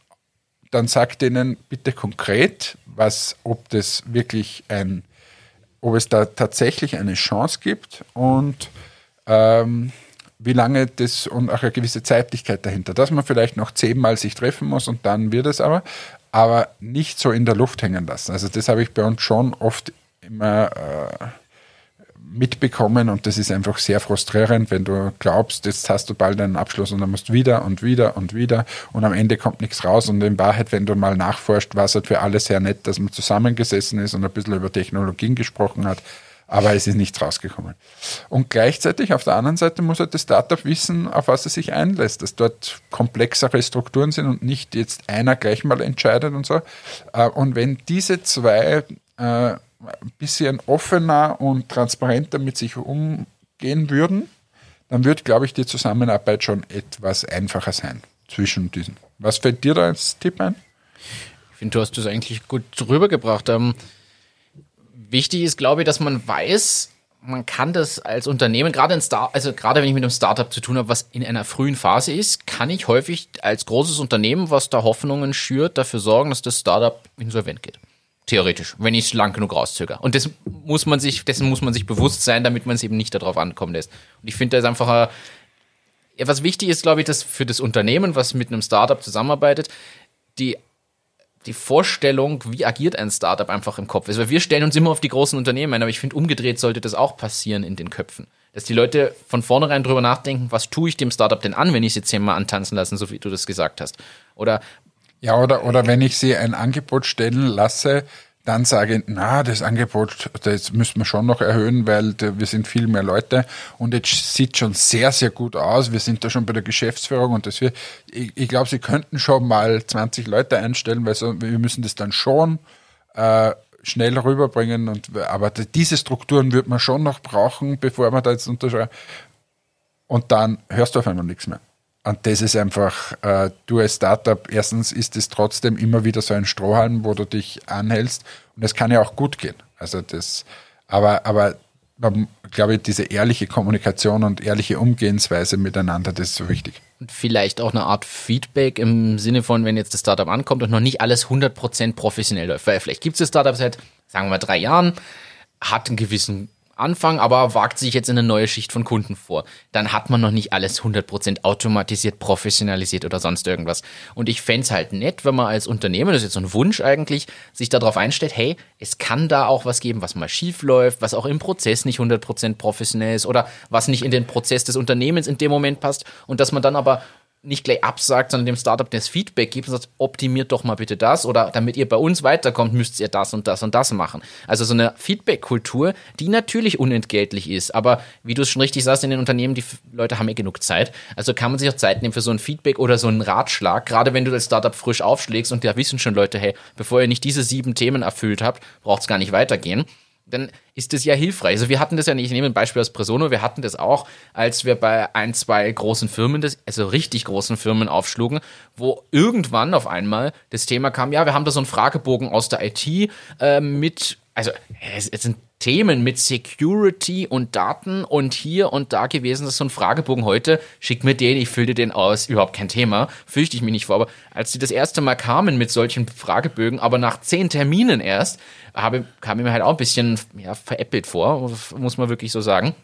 dann sagt ihnen bitte konkret, was, ob das wirklich ein, ob es da tatsächlich eine Chance gibt und ähm, wie lange das und auch eine gewisse Zeitlichkeit dahinter, dass man vielleicht noch zehnmal sich treffen muss und dann wird es aber, aber nicht so in der Luft hängen lassen. Also das habe ich bei uns schon oft immer äh, mitbekommen und das ist einfach sehr frustrierend, wenn du glaubst, jetzt hast du bald einen Abschluss und dann musst du wieder und wieder und wieder und am Ende kommt nichts raus und in Wahrheit, wenn du mal nachforscht, war es halt für alle sehr nett, dass man zusammengesessen ist und ein bisschen über Technologien gesprochen hat, aber es ist nichts rausgekommen. Und gleichzeitig auf der anderen Seite muss halt das Startup wissen, auf was es sich einlässt, dass dort komplexere Strukturen sind und nicht jetzt einer gleich mal entscheidet und so. Äh, Und wenn diese zwei äh, ein bisschen offener und transparenter mit sich umgehen würden, dann wird, glaube ich, die Zusammenarbeit schon etwas einfacher sein zwischen diesen. Was fällt dir da als Tipp ein? Ich finde, du hast das eigentlich gut rübergebracht. Ähm, wichtig ist, glaube ich, dass man weiß, man kann das als Unternehmen, gerade ein Star, also gerade wenn ich mit einem Startup zu tun habe, was in einer frühen Phase ist, kann ich häufig als großes Unternehmen, was da Hoffnungen schürt, dafür sorgen, dass das Startup insolvent geht. Theoretisch, wenn ich es lang genug rauszögere. Und das muss man sich, dessen muss man sich bewusst sein, damit man es eben nicht darauf ankommen lässt. Und ich finde, da ist einfach ein, ja, was wichtig ist, glaube ich, dass für das Unternehmen, was mit einem Startup zusammenarbeitet, die die Vorstellung, wie agiert ein Startup einfach im Kopf ist. Weil wir stellen uns immer auf die großen Unternehmen ein, aber ich finde, umgedreht sollte das auch passieren in den Köpfen. Dass die Leute von vornherein drüber nachdenken, was tue ich dem Startup denn an, wenn ich jetzt zehnmal antanzen lassen, so wie du das gesagt hast. Oder Ja, oder, oder wenn ich sie ein Angebot stellen lasse, dann sage, na, das Angebot, das müssen wir schon noch erhöhen, weil wir sind viel mehr Leute und jetzt sieht schon sehr, sehr gut aus. Wir sind da schon bei der Geschäftsführung und das wir, ich, ich glaube, sie könnten schon mal 20 Leute einstellen, weil so, wir müssen das dann schon äh, schnell rüberbringen. Und, aber diese Strukturen wird man schon noch brauchen, bevor man da jetzt unterschreibt. Und dann hörst du auf einmal nichts mehr. Und das ist einfach, äh, du als Startup, erstens ist es trotzdem immer wieder so ein Strohhalm, wo du dich anhältst. Und es kann ja auch gut gehen. Also das, aber, aber glaube ich, diese ehrliche Kommunikation und ehrliche Umgehensweise miteinander, das ist so wichtig. Und vielleicht auch eine Art Feedback im Sinne von, wenn jetzt das Startup ankommt und noch nicht alles 100% professionell läuft. Weil vielleicht gibt es das Startup seit, sagen wir mal, drei Jahren, hat einen gewissen Anfang, aber wagt sich jetzt in eine neue Schicht von Kunden vor. Dann hat man noch nicht alles 100% automatisiert, professionalisiert oder sonst irgendwas. Und ich fänd's halt nett, wenn man als Unternehmen, das ist jetzt so ein Wunsch eigentlich, sich darauf einstellt, hey, es kann da auch was geben, was mal schief läuft, was auch im Prozess nicht 100% professionell ist oder was nicht in den Prozess des Unternehmens in dem Moment passt und dass man dann aber nicht gleich absagt, sondern dem Startup das Feedback gibt und sagt, optimiert doch mal bitte das oder damit ihr bei uns weiterkommt, müsst ihr das und das und das machen. Also so eine Feedback-Kultur, die natürlich unentgeltlich ist, aber wie du es schon richtig sagst, in den Unternehmen, die Leute haben ja genug Zeit, also kann man sich auch Zeit nehmen für so ein Feedback oder so einen Ratschlag, gerade wenn du das Startup frisch aufschlägst und da wissen schon Leute, hey, bevor ihr nicht diese sieben Themen erfüllt habt, braucht es gar nicht weitergehen dann ist das ja hilfreich. Also wir hatten das ja nicht, ich nehme ein Beispiel aus Presono, wir hatten das auch, als wir bei ein, zwei großen Firmen, das, also richtig großen Firmen aufschlugen, wo irgendwann auf einmal das Thema kam, ja, wir haben da so einen Fragebogen aus der IT äh, mit, also es, es sind Themen mit Security und Daten und hier und da gewesen. Das ist so ein Fragebogen heute. Schickt mir den, ich fülle den aus. Überhaupt kein Thema. Fürchte ich mich nicht vor. Aber als die das erste Mal kamen mit solchen Fragebögen, aber nach zehn Terminen erst, habe, kam mir halt auch ein bisschen ja, veräppelt vor, muss man wirklich so sagen.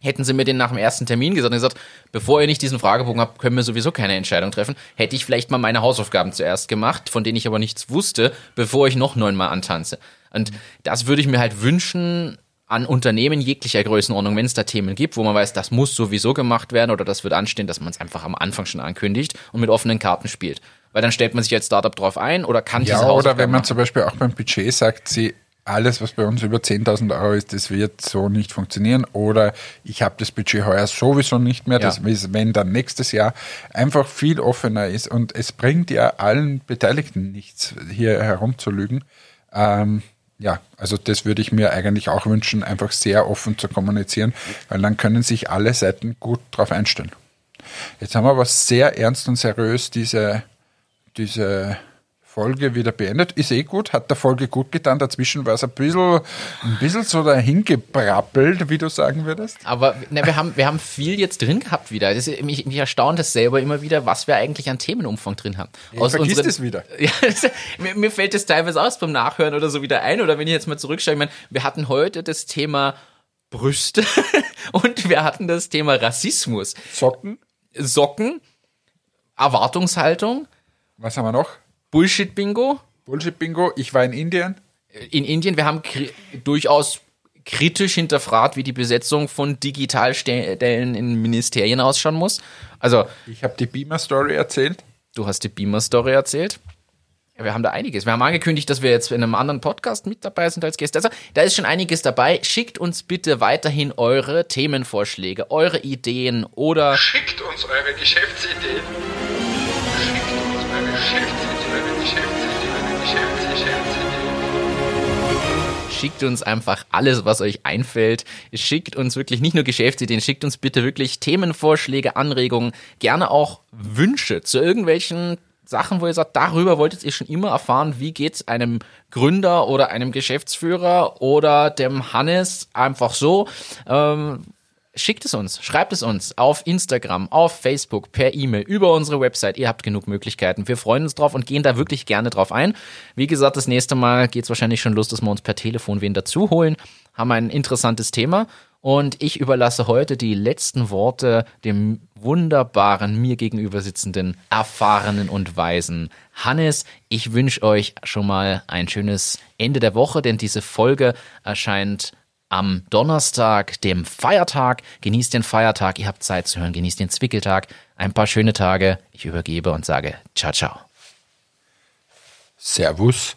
Hätten sie mir den nach dem ersten Termin gesagt und gesagt, bevor ihr nicht diesen Fragebogen habt, können wir sowieso keine Entscheidung treffen, hätte ich vielleicht mal meine Hausaufgaben zuerst gemacht, von denen ich aber nichts wusste, bevor ich noch neunmal antanze. Und das würde ich mir halt wünschen an Unternehmen jeglicher Größenordnung, wenn es da Themen gibt, wo man weiß, das muss sowieso gemacht werden oder das wird anstehen, dass man es einfach am Anfang schon ankündigt und mit offenen Karten spielt. Weil dann stellt man sich als Startup drauf ein oder kann Ja, diese oder Hausaufgaben wenn man machen. zum Beispiel auch beim Budget sagt, sie alles, was bei uns über 10.000 Euro ist, das wird so nicht funktionieren. Oder ich habe das Budget heuer sowieso nicht mehr. Das Ja. ist, wenn dann nächstes Jahr einfach viel offener ist. Und es bringt ja allen Beteiligten nichts, hier herumzulügen. Ähm, ja, also das würde ich mir eigentlich auch wünschen, einfach sehr offen zu kommunizieren, weil dann können sich alle Seiten gut drauf einstellen. Jetzt haben wir aber sehr ernst und seriös diese, diese Folge wieder beendet. Ist eh gut, hat der Folge gut getan. Dazwischen war es ein bisschen, ein bisschen so dahingebrappelt, wie du sagen würdest. Aber ne, wir, haben, wir haben viel jetzt drin gehabt wieder. Das mich, mich erstaunt das selber immer wieder, was wir eigentlich an Themenumfang drin haben. Ich vergiss das wieder. Ja, das, mir, mir fällt das teilweise aus beim Nachhören oder so wieder ein. Oder wenn ich jetzt mal zurückschaue, ich meine, wir hatten heute das Thema Brüste und wir hatten das Thema Rassismus. Socken. Socken, Erwartungshaltung, Was haben wir noch? Bullshit-Bingo Bullshit-Bingo. Ich war in Indien. in Indien. Wir haben kri durchaus kritisch hinterfragt, wie die Besetzung von Digitalstellen in Ministerien ausschauen muss. Also, Ich habe die Beamer-Story erzählt. du hast die Beamer-Story erzählt. Ja, wir haben da einiges. Wir haben angekündigt, dass wir jetzt in einem anderen Podcast mit dabei sind als Gäste. Also, da ist schon einiges dabei. Schickt uns bitte weiterhin eure Themenvorschläge, eure Ideen oder Schickt uns eure Geschäftsideen. Schickt uns einfach alles, was euch einfällt. Schickt uns wirklich nicht nur Geschäftsideen, schickt uns bitte wirklich Themenvorschläge, Anregungen, gerne auch Wünsche zu irgendwelchen Sachen, wo ihr sagt, darüber wolltet ihr schon immer erfahren, wie geht's einem Gründer oder einem Geschäftsführer oder dem Hannes einfach so. Ähm, Schickt es uns, schreibt es uns auf Instagram, auf Facebook, per E-Mail, über unsere Website. Ihr habt genug Möglichkeiten. Wir freuen uns drauf und gehen da wirklich gerne drauf ein. Wie gesagt, das nächste Mal geht's wahrscheinlich schon los, dass wir uns per Telefon wen dazu holen. Haben ein interessantes Thema. Und ich überlasse heute die letzten Worte dem wunderbaren, mir gegenüber sitzenden, erfahrenen und weisen Hannes. Ich wünsche euch schon mal ein schönes Ende der Woche, denn diese Folge erscheint am Donnerstag, dem Feiertag. Genießt den Feiertag, ihr habt Zeit zu hören, genießt den Zwickeltag. Ein paar schöne Tage. Ich übergebe und sage ciao, ciao. Servus.